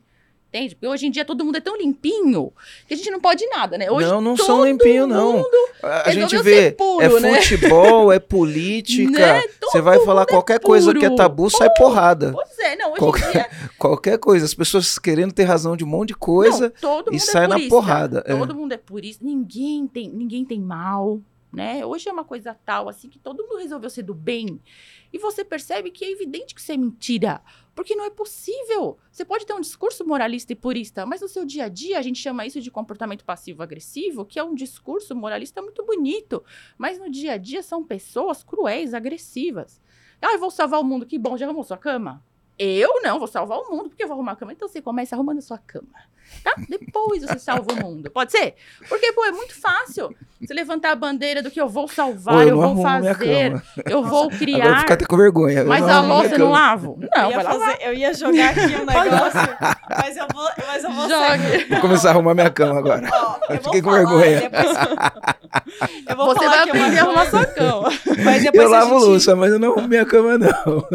Entende? Porque hoje em dia todo mundo é tão limpinho que a gente não pode nada, né? Hoje não, não são limpinhos, não. A gente vê, puro, é né? futebol, é política. Né? Você vai falar é qualquer coisa que é puro. tabu, sai porrada. Pois é, não, hoje Qualquer- em dia. Qualquer coisa. As pessoas querendo ter razão de um monte de coisa. não, e mundo sai é na porrada, é. Todo mundo é purista. Ninguém tem, ninguém tem mal, né? Hoje é uma coisa tal, assim, que todo mundo resolveu ser do bem. E você percebe que é evidente que isso é mentira. Porque não é possível. Você pode ter um discurso moralista e purista, mas no seu dia a dia a gente chama isso de comportamento passivo-agressivo, que é um discurso moralista muito bonito. Mas no dia a dia são pessoas cruéis, agressivas. Ah, eu vou salvar o mundo. Que bom, já arrumou sua cama? Eu não, vou salvar o mundo, porque eu vou arrumar a cama. Então você começa arrumando a sua cama, tá? Depois você salva o mundo. Pode ser? Porque, pô, é muito fácil você levantar a bandeira do que eu vou salvar, Ô, eu, eu vou fazer, eu vou Agora eu criar. fico até com vergonha. Eu Mas a louça eu não lavo? Não, eu, ia vai lavar. fazer- eu ia jogar aqui um negócio, mas eu vou, mas eu vou Jogue. Vou começar a arrumar minha cama agora. Ó, eu Eu vou fiquei com falar, vergonha. depois- eu vou Você falar vai aprender a arrumar sua cama. Mas depois Eu lavo gente- louça, mas eu não arrumo minha cama, não.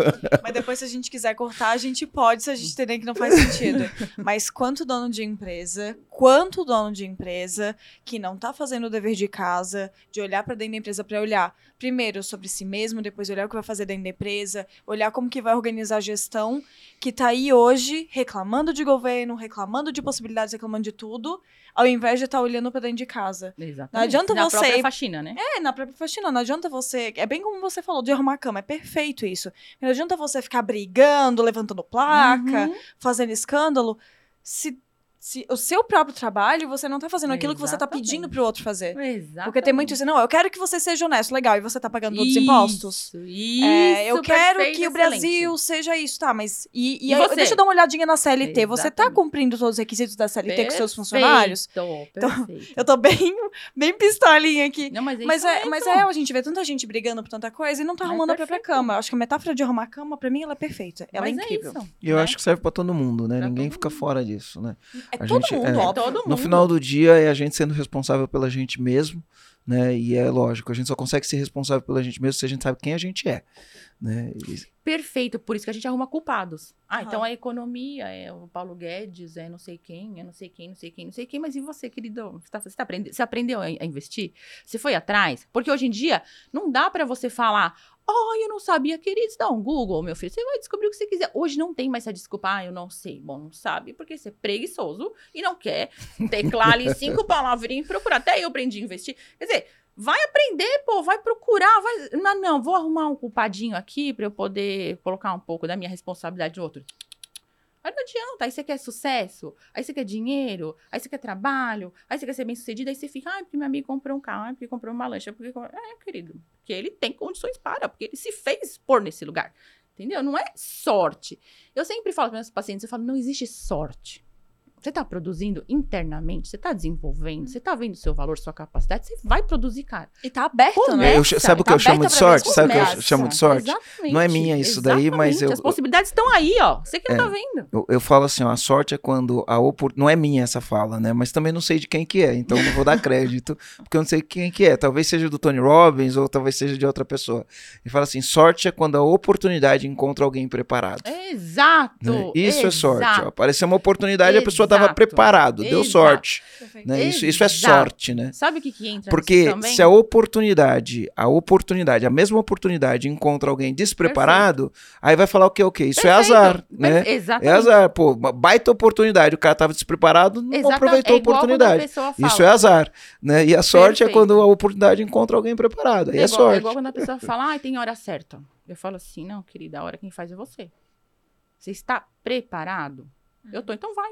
Mas depois, se a gente quiser cortar, a gente pode, se a gente entender que não faz sentido. Mas quanto dono de empresa, quanto dono de empresa que não tá fazendo o dever de casa, de olhar para dentro da empresa para olhar primeiro sobre si mesmo, depois olhar o que vai fazer dentro da empresa, olhar como que vai organizar a gestão, que tá aí hoje reclamando de governo, reclamando de possibilidades, reclamando de tudo, ao invés de estar olhando para dentro de casa. Exatamente. Não adianta Na você- própria faxina, né? É, na própria faxina, não adianta você. É bem como você falou, de arrumar a cama, é perfeito isso. Não adianta você ficar brigando, levantando placa, Uhum. fazendo escândalo, se se o seu próprio trabalho, você não tá fazendo aquilo que você tá pedindo Exatamente. pro outro fazer. Exato. Porque tem muito isso, não, eu quero que você seja honesto, legal, e você tá pagando todos os impostos. Isso, É, eu quero perfeito, que o excelente. Brasil seja isso, tá? Mas. E, e E aí, você? deixa eu dar uma olhadinha na CLT. Você tá Exatamente. cumprindo todos os requisitos da CLT com seus funcionários? Perfeito, Então, perfeito. Eu tô bem, bem pistolinha aqui. Não, mas é Mas isso é, mas é, a gente vê tanta gente brigando por tanta coisa e não tá É arrumando a própria perfeito. cama. Eu acho que a metáfora de arrumar a cama, pra mim, ela é perfeita. Ela Mas é incrível. isso, E eu né? acho que serve pra todo mundo, né? Pra Ninguém fica mundo. fora disso, né? É A todo gente- mundo, é. óbvio. Todo No mundo. final do dia é a gente sendo responsável pela gente mesmo, né? E é lógico, a gente só consegue ser responsável pela gente mesmo se a gente sabe quem a gente é, né? E- Perfeito, por isso que a gente arruma culpados. Ah, Aham. então a economia é o Paulo Guedes, é não sei quem, é não sei quem, não sei quem, não sei quem. Mas e você, querido? Você, tá, você, tá aprende- você aprendeu a, a investir? Você foi atrás? Porque hoje em dia não dá pra você falar, oh, eu não sabia, querido, dá um Google, meu filho. Você vai descobrir o que você quiser. Hoje não tem mais essa desculpa, ah, eu não sei. Bom, não sabe, porque você é preguiçoso e não quer teclar ali cinco palavrinhas e procurar. Até eu aprendi a investir. Quer dizer, Vai aprender, pô, vai procurar, vai. Não, não, vou arrumar um culpadinho aqui pra eu poder colocar um pouco da minha responsabilidade no outro. Aí não adianta, aí você quer sucesso, aí você quer dinheiro, aí você quer trabalho, aí você quer ser bem sucedido, aí você fica, ai, porque meu amigo comprou um carro, ai, porque comprou uma lancha, porque. comprou-" É, querido, porque ele tem condições para, porque ele se fez pôr nesse lugar. Entendeu? Não é sorte. Eu sempre falo para meus pacientes, eu falo, não existe sorte. Você está produzindo internamente, você está desenvolvendo, você está vendo seu valor, sua capacidade, você vai produzir, cara. E tá aberto, Começa, né? Eu ch- sabe o que tá eu chamo de sorte? Sabe o que eu chamo de sorte? Exatamente. Não é minha isso daí, mas Exatamente. eu- As possibilidades estão aí, ó. Você que É. não tá vendo. Eu, eu falo assim, ó, a sorte é quando a opor... não é minha essa fala, né? Mas também não sei de quem que é, então não vou dar crédito, porque eu não sei quem que é. Talvez seja do Tony Robbins ou talvez seja de outra pessoa. Ele fala assim, sorte é quando a oportunidade encontra alguém preparado. Exato. né? Isso é sorte. Ó. exato. Apareceu uma oportunidade, a pessoa estava Exato. preparado, deu Exato. sorte. Perfeito. Né? Isso, isso é sorte, né? Sabe o que, que entra Porque se a oportunidade, a oportunidade, a mesma oportunidade encontra alguém despreparado, aí vai falar o que o quê? Isso é Perfeito. azar, Per- né? Exatamente. É azar, pô, baita oportunidade, o cara tava despreparado, não aproveitou é a oportunidade. fala. Isso é azar, né? E a sorte é Perfeito. quando a oportunidade encontra alguém preparado, aí é, igual, sorte. é igual quando a pessoa fala, ai, tem hora certa. Eu falo assim, não, querida, a hora quem faz é você. Você está preparado? Eu tô, então vai.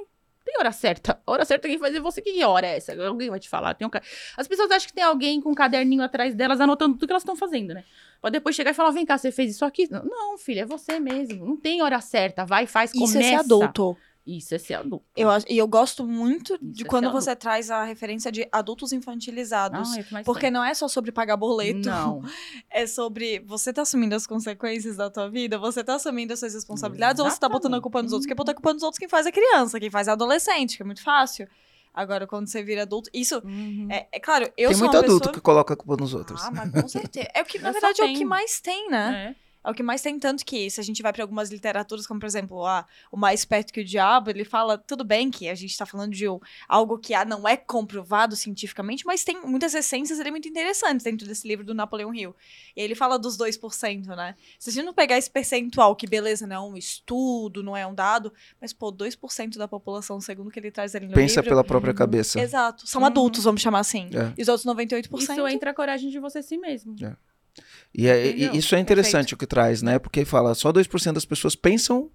Tem hora certa. A hora certa quem faz é você. Que hora é essa? Alguém vai te falar. Tem um ca- As pessoas acham que tem alguém com um caderninho atrás delas anotando tudo que elas estão fazendo, né? Pra depois chegar e falar, vem cá, você fez isso aqui? Não, filha, é você mesmo. Não tem hora certa. Vai, faz, Isso começa. é ser adulto. Isso é ser adulto. Eu, acho- e eu gosto muito de Isso é quando você traz a referência de adultos infantilizados. Ah, é porque tem. não é só sobre pagar boleto. Não. É sobre você tá assumindo as consequências da tua vida, você tá assumindo as suas responsabilidades, ou você tá botando a culpa nos outros? Quem bota a culpa nos outros quem faz é criança, quem faz é adolescente, que é muito fácil. Agora, quando você vira adulto, isso. Uhum. É, é claro, eu Tem sou muito uma adulto pessoa... que coloca a culpa nos outros. Ah, mas com certeza. É o que, na Eu verdade, é o que mais tem, né? É. É o que mais tem, tanto que se a gente vai para algumas literaturas, como por exemplo, ah, O Mais Perto que o Diabo, ele fala, tudo bem que a gente tá falando de um- algo que ah, não é comprovado cientificamente, mas tem muitas essências ali muito interessantes dentro desse livro do Napoleão Hill. E ele fala dos 2%, né? Se a gente não pegar esse percentual, que beleza, não é um estudo, não é um dado, mas pô, 2% da população, segundo o que ele traz ali no Pensa livro... pela própria Uhum. cabeça. Exato, são Uhum. adultos, vamos chamar assim. É. E os outros 98%... Isso entra a coragem de você si mesmo. E, é- e isso é interessante o que traz, né? Porque fala, só 2% das pessoas pensam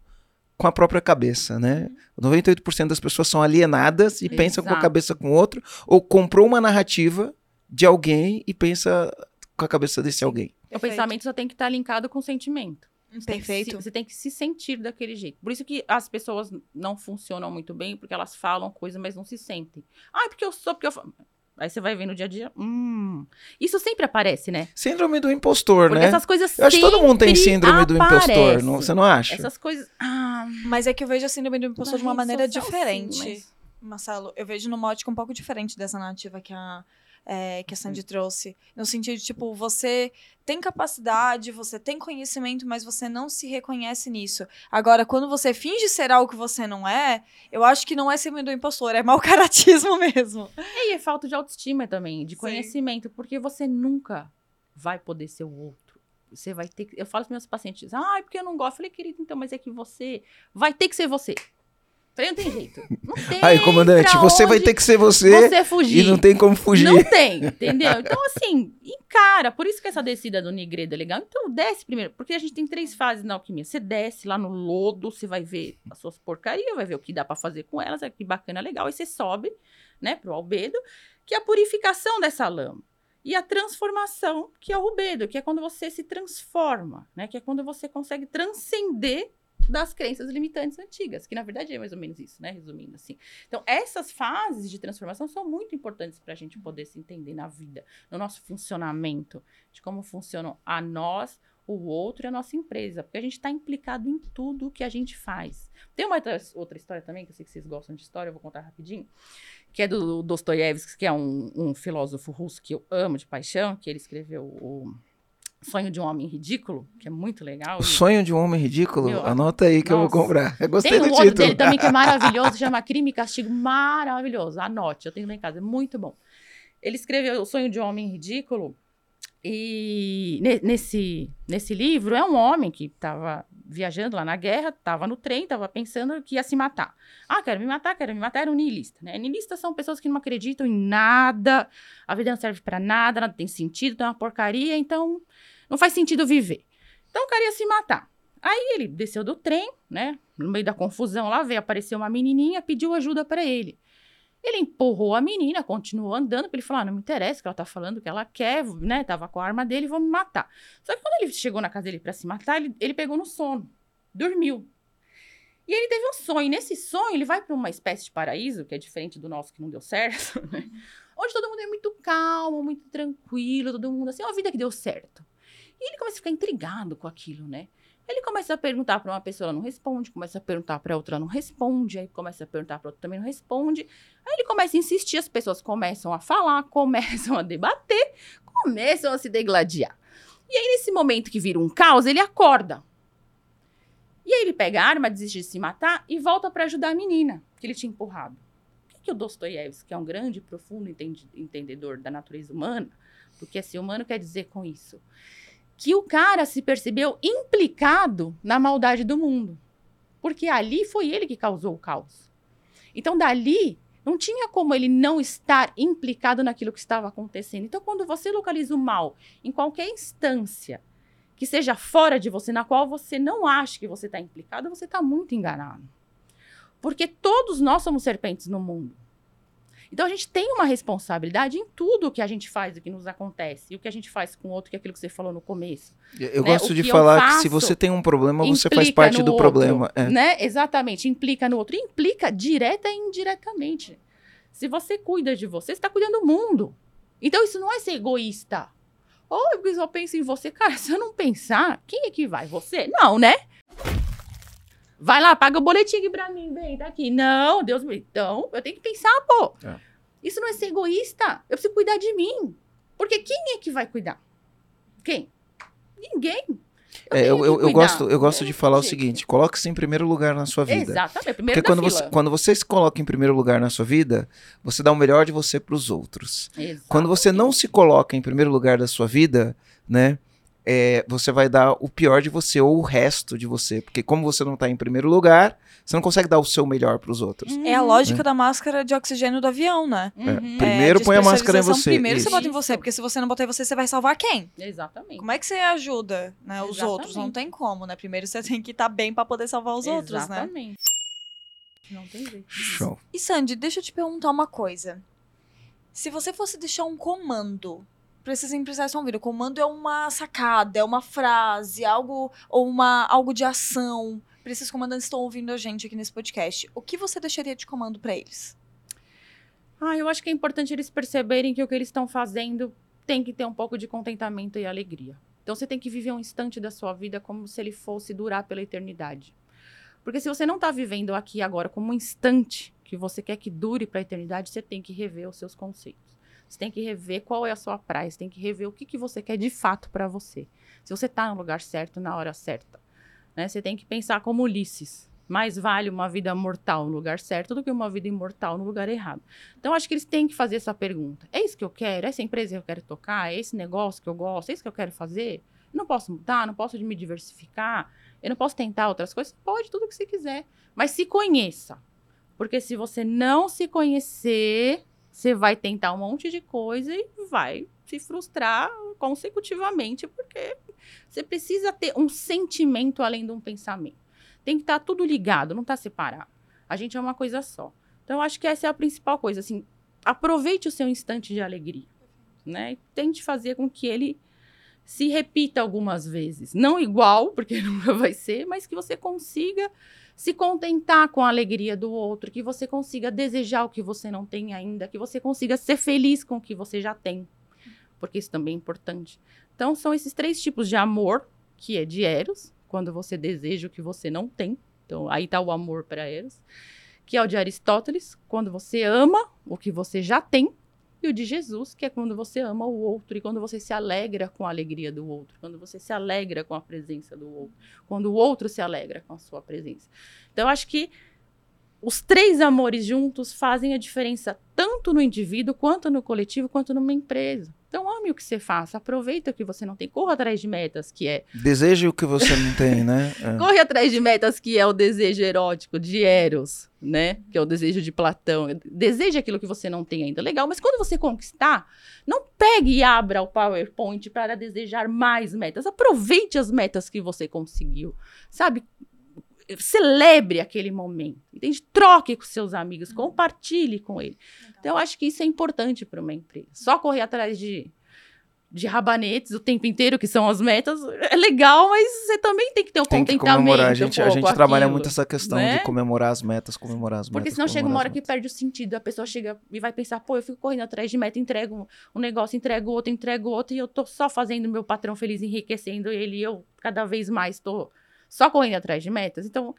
com a própria cabeça, né? 98% das pessoas são alienadas e pensam com a Exato. cabeça com outro, ou comprou uma narrativa de alguém e pensa com a cabeça desse alguém. O Perfeito. pensamento só tem que estar linkado com o sentimento. Você tem que se- Perfeito. Você tem que se sentir daquele jeito. Por isso que as pessoas não funcionam muito bem, porque elas falam coisa, mas não se sentem. Ah, porque eu sou, porque eu falo. Aí você vai ver no dia a dia. Hum. Isso sempre aparece, né? Síndrome do impostor, Porque né? essas coisas Eu acho que todo mundo tem síndrome do impostor, não, você não acha? Essas coisas. Ah, Mas é que eu vejo a síndrome do impostor de uma maneira social, sim, diferente. mas- Marcelo, eu vejo no mote um pouco diferente dessa narrativa que a, é, que a Sandy trouxe. No sentido de, tipo, você tem capacidade, você tem conhecimento, mas você não se reconhece nisso. Agora, quando você finge ser algo que você não é, eu acho que não é síndrome do impostor, é mau caratismo mesmo. E é falta de autoestima também, de Sim. conhecimento, porque você nunca vai poder ser o outro. Você vai ter que. Eu falo para meus pacientes, ah, porque eu não gosto. Eu falei, querido, então, mas é que você vai ter que ser você. Falei, não tem jeito. Não tem. Aí, comandante, você vai ter que ser você, você fugir. e não tem como fugir. Não tem, entendeu? Então, assim, encara. Por isso que essa descida do Nigredo é legal. Então, desce primeiro. Porque a gente tem três fases na alquimia. Você desce lá no lodo, você vai ver as suas porcarias, vai ver o que dá pra fazer com elas, é que bacana, legal. Aí você sobe, né, pro albedo, que é a purificação dessa lama. E a transformação, que é o rubedo, que é quando você se transforma, né? Que é quando você consegue transcender das crenças limitantes antigas, que na verdade é mais ou menos isso, né? Resumindo assim. Então, essas fases de transformação são muito importantes para a gente poder se entender na vida, no nosso funcionamento, de como funcionam a nós, o outro e a nossa empresa, porque a gente está implicado em tudo que a gente faz. Tem uma outra- história também, que eu sei que vocês gostam de história, eu vou contar rapidinho, que é do Dostoiévski, que é um, um filósofo russo que eu amo de paixão, que ele escreveu o Sonho de um Homem Ridículo, que é muito legal. O e- sonho de um homem ridículo, Meu, anota aí que eu vou nossa. comprar. Eu gostei Tem um do outro título. dele também que é maravilhoso, chama Crime e Castigo, maravilhoso. Anote, eu tenho lá em casa, é muito bom. Ele escreveu O Sonho de um Homem Ridículo e ne- nesse, nesse livro é um homem que estava viajando lá na guerra, estava no trem, estava pensando que ia se matar. Ah, quero me matar, quero me matar, era um niilista, né? Niilistas são pessoas que não acreditam em nada, a vida não serve para nada, nada tem sentido, tá uma porcaria, então não faz sentido viver. Então o cara ia se matar. Aí ele desceu do trem, né? No meio da confusão lá, veio aparecer uma menininha, pediu ajuda para ele. Ele empurrou a menina, continuou andando, ele falou: ah, não me interessa o que ela tá falando, o que ela quer, né? Tava com a arma dele, vou me matar. Só que quando ele chegou na casa dele para se matar, ele, ele pegou no sono, dormiu. E ele teve um sonho. E nesse sonho, ele vai para uma espécie de paraíso, que é diferente do nosso, que não deu certo, né? Onde todo mundo é muito calmo, muito tranquilo, todo mundo assim, é uma vida que deu certo. E ele começa a ficar intrigado com aquilo, né? Ele começa a perguntar para uma pessoa, ela não responde, começa a perguntar para outra, ela não responde, aí começa a perguntar para outra, também não responde. Aí ele começa a insistir, as pessoas começam a falar, começam a debater, começam a se degladiar. E aí, nesse momento que vira um caos, ele acorda. E aí ele pega a arma, desiste de se matar e volta para ajudar a menina que ele tinha empurrado. O que, que o Dostoiévski, que é um grande profundo entendedor da natureza humana, do que é ser humano quer dizer com isso? Que o cara se percebeu implicado na maldade do mundo. Porque ali foi ele que causou o caos. Então, dali, não tinha como ele não estar implicado naquilo que estava acontecendo. Então, quando você localiza o mal em qualquer instância que seja fora de você, na qual você não acha que você está implicado, você está muito enganado. Porque todos nós somos serpentes no mundo. Então a gente tem uma responsabilidade em tudo o que a gente faz, o que nos acontece, e o que a gente faz com o outro, que é aquilo que você falou no começo. Eu né, gosto o de que falar que se você tem um problema, você faz parte do outro, problema. É. Né? Exatamente, implica no outro. Implica direta e indiretamente. Se você cuida de você, você está cuidando do mundo. Então isso não é ser egoísta. Ou eu só penso em você. Cara, se eu não pensar, quem é que vai? Você? Não, né? Vai lá, paga o boletim aqui pra mim, vem, tá aqui. Não, Deus me. Então, eu tenho que pensar, pô. É. Isso não é ser egoísta. Eu preciso cuidar de mim. Porque quem é que vai cuidar? Quem? Ninguém. É, eu, que eu, eu cuidar. gosto, eu gosto Eu de falar o seguinte: coloque-se em primeiro lugar na sua vida. Exatamente. Primeiro Porque quando da você, fila. quando você se coloca em primeiro lugar na sua vida, você dá o melhor de você para os outros. Quando você não se coloca em primeiro lugar da sua vida, né? É, você vai dar o pior de você ou o resto de você. Porque como você não tá em primeiro lugar, você não consegue dar o seu melhor para os outros. É a Uhum. lógica da máscara de oxigênio do avião, né? É, Uhum. primeiro É, põe a máscara em você. Primeiro isso. você bota em você, porque se você não botar em você, você vai salvar quem? Exatamente. Como é que você ajuda né, os Exatamente. outros? Não tem como, né? Primeiro você tem que estar bem pra poder salvar os outros, né? Exatamente. Não tem jeito. Show. E Sandy, deixa eu te perguntar uma coisa. Se você fosse deixar um comando pra esses empresários que estão ouvindo, comando é uma sacada, é uma frase, algo ou uma algo de ação pra esses comandantes que estão ouvindo a gente aqui nesse podcast. O que você deixaria de comando pra eles? Ah, eu acho que é importante eles perceberem que o que eles estão fazendo tem que ter um pouco de contentamento e alegria. Então você tem que viver um instante da sua vida como se ele fosse durar pela eternidade. Porque se você não está vivendo aqui agora como um instante que você quer que dure para a eternidade, você tem que rever os seus conceitos. Você tem que rever qual é a sua praia, você tem que rever o que, que você quer de fato para você. Se você está no lugar certo, na hora certa. Né? Você tem que pensar como Ulisses. Mais vale uma vida mortal no lugar certo do que uma vida imortal no lugar errado. Então, acho que eles têm que fazer essa pergunta. É isso que eu quero? É essa empresa que eu quero tocar? É esse negócio que eu gosto? É isso que eu quero fazer? Eu não posso mudar? Não posso me diversificar? Eu não posso tentar outras coisas? Pode, tudo que você quiser. Mas se conheça. Porque se você não se conhecer, você vai tentar um monte de coisa e vai se frustrar consecutivamente, porque você precisa ter um sentimento além de um pensamento. Tem que estar tá tudo ligado, não está separado. A gente é uma coisa só. Então, eu acho que essa é a principal coisa, assim, aproveite o seu instante de alegria, né? E tente fazer com que ele se repita algumas vezes. Não igual, porque nunca vai ser, mas que você consiga se contentar com a alegria do outro, que você consiga desejar o que você não tem ainda, que você consiga ser feliz com o que você já tem, porque isso também é importante. Então, são esses três tipos de amor, que é de Eros, quando você deseja o que você não tem. Então, aí está o amor para Eros. Que é o de Aristóteles, quando você ama o que você já tem e o de Jesus, que é quando você ama o outro e quando você se alegra com a alegria do outro, quando você se alegra com a presença do outro, quando o outro se alegra com a sua presença. Então, acho que os três amores juntos fazem a diferença tanto no indivíduo, quanto no coletivo, quanto numa empresa. Então, ame o que você faça, aproveita o que você não tem, corra atrás de metas, que é. Deseje o que você não tem, né? É. Corre atrás de metas, que é o desejo erótico de Eros, né? Que é o desejo de Platão. Deseje aquilo que você não tem ainda. Legal, mas quando você conquistar, não pegue e abra o PowerPoint para desejar mais metas. Aproveite as metas que você conseguiu, sabe? Celebre aquele momento, entende? Troque com seus amigos, uhum. compartilhe com ele. Legal. Então, eu acho que isso é importante para uma empresa. Só correr atrás de, de rabanetes o tempo inteiro, que são as metas, é legal, mas você também tem que ter um tem contentamento. Que comemorar. A gente, um a gente trabalha muito essa questão né? de comemorar as metas, comemorar as Porque metas. Porque senão chega uma hora que perde o sentido. A pessoa chega e vai pensar, pô, eu fico correndo atrás de meta, entrego um negócio, entrego outro, entrego outro, e eu tô só fazendo meu patrão feliz, enriquecendo ele, e eu cada vez mais tô só correndo atrás de metas. Então,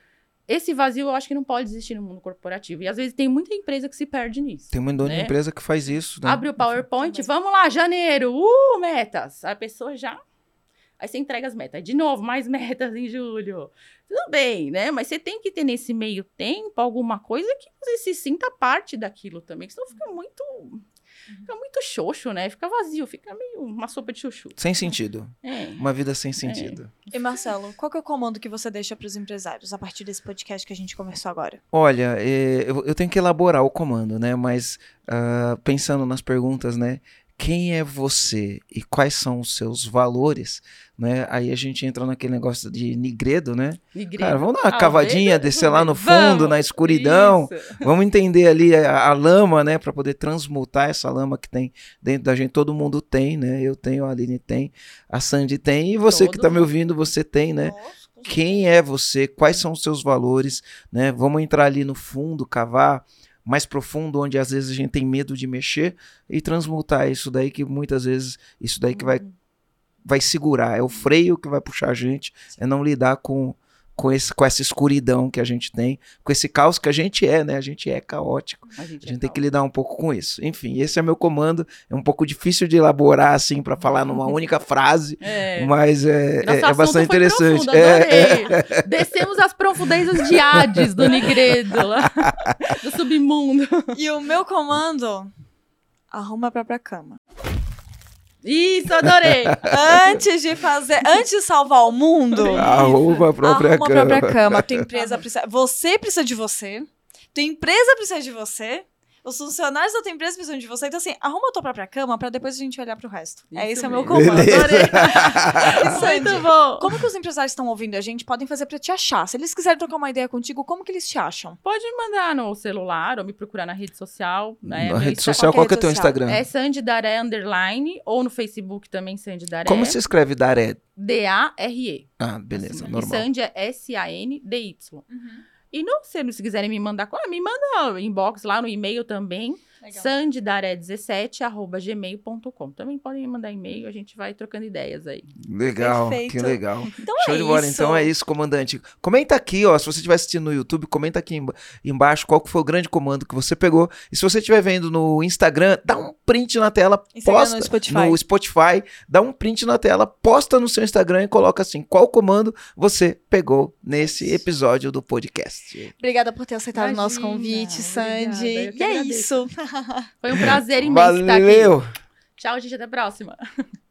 esse vazio eu acho que não pode existir no mundo corporativo. E às vezes tem muita empresa que se perde nisso. Tem muita né? empresa que faz isso. Né? Abre o PowerPoint, vamos lá, janeiro, uh, metas. A pessoa já. Aí você entrega as metas. De novo, mais metas em julho. Tudo bem, né? Mas você tem que ter nesse meio tempo alguma coisa que você se sinta parte daquilo também. Senão fica muito Fica muito xoxo, né? Fica vazio, fica meio uma sopa de chuchu. Sem sentido. É. Uma vida sem sentido. É. E Marcelo, qual que é o comando que você deixa para os empresários a partir desse podcast que a gente conversou agora? Olha, é, eu, tenho que elaborar o comando, né? Mas uh, pensando nas perguntas, né? Quem é você e quais são os seus valores, né? Aí a gente entra naquele negócio de nigredo, né? Nigredo. Cara, vamos dar uma ah, cavadinha, descer lá no fundo, vamos. na escuridão. Isso. Vamos entender ali a, a lama, né? Para poder transmutar essa lama que tem dentro da gente. Todo mundo tem, né? Eu tenho, a Aline tem, a Sandy tem. E você Todo que está me ouvindo, você tem, né? Nossa, quem é você? Quais são os seus valores, né? Vamos entrar ali no fundo, cavar mais profundo, onde às vezes a gente tem medo de mexer e transmutar isso daí que muitas vezes isso daí que vai uhum. vai segurar, é o freio que vai puxar a gente, é não lidar com com, esse, com essa escuridão que a gente tem, com esse caos que a gente é, né? A gente é caótico. A gente, a gente é tem que lidar um pouco com isso. Enfim, esse é meu comando. É um pouco difícil de elaborar assim para falar numa única frase, é. mas é, é, é bastante interessante. Profundo, é. Descemos as profundezas de Hades do Nigredo, lá, do submundo. E o meu comando arruma a própria cama. Isso, adorei! antes de fazer, antes de salvar o mundo, arruma a própria arruma cama. a própria cama. Tua empresa precisa, você precisa de você. Tua empresa precisa de você. Os funcionários da tua empresa precisam de você. Então, assim, arruma a tua própria cama pra depois a gente olhar pro resto. Isso é esse é o meu comando. Muito bom. Como que os empresários estão ouvindo a gente podem fazer pra te achar? Se eles quiserem trocar uma ideia contigo, como que eles te acham? Pode me mandar no celular ou me procurar na rede social. Né? Na rede social, qual, qual que é o teu Instagram? É Sandy Daré Underline ou no Facebook também Sandy Daré. Como se escreve Daré? D-A-R-E. Ah, beleza, assim, normal. E Sandy é S-A-N-D-Y. Uhum. E não, se quiserem me mandar, me manda inbox lá no e-mail também sandidaré17@gmail.com. Também podem mandar e-mail, a gente vai trocando ideias aí. Legal, Perfeito. que legal. Então Show é de bola. Então é isso, comandante. Comenta aqui, ó, se você estiver assistindo no YouTube, comenta aqui embaixo qual foi o grande comando que você pegou. E se você estiver vendo no Instagram, dá um print na tela, Instagram posta no Spotify. no Spotify, dá um print na tela, posta no seu Instagram e coloca assim, qual comando você pegou nesse episódio do podcast. Obrigada por ter aceitado o nosso convite, Sandy. E é isso. Foi um prazer imenso Valeu. estar aqui. Tchau, gente. Até a próxima.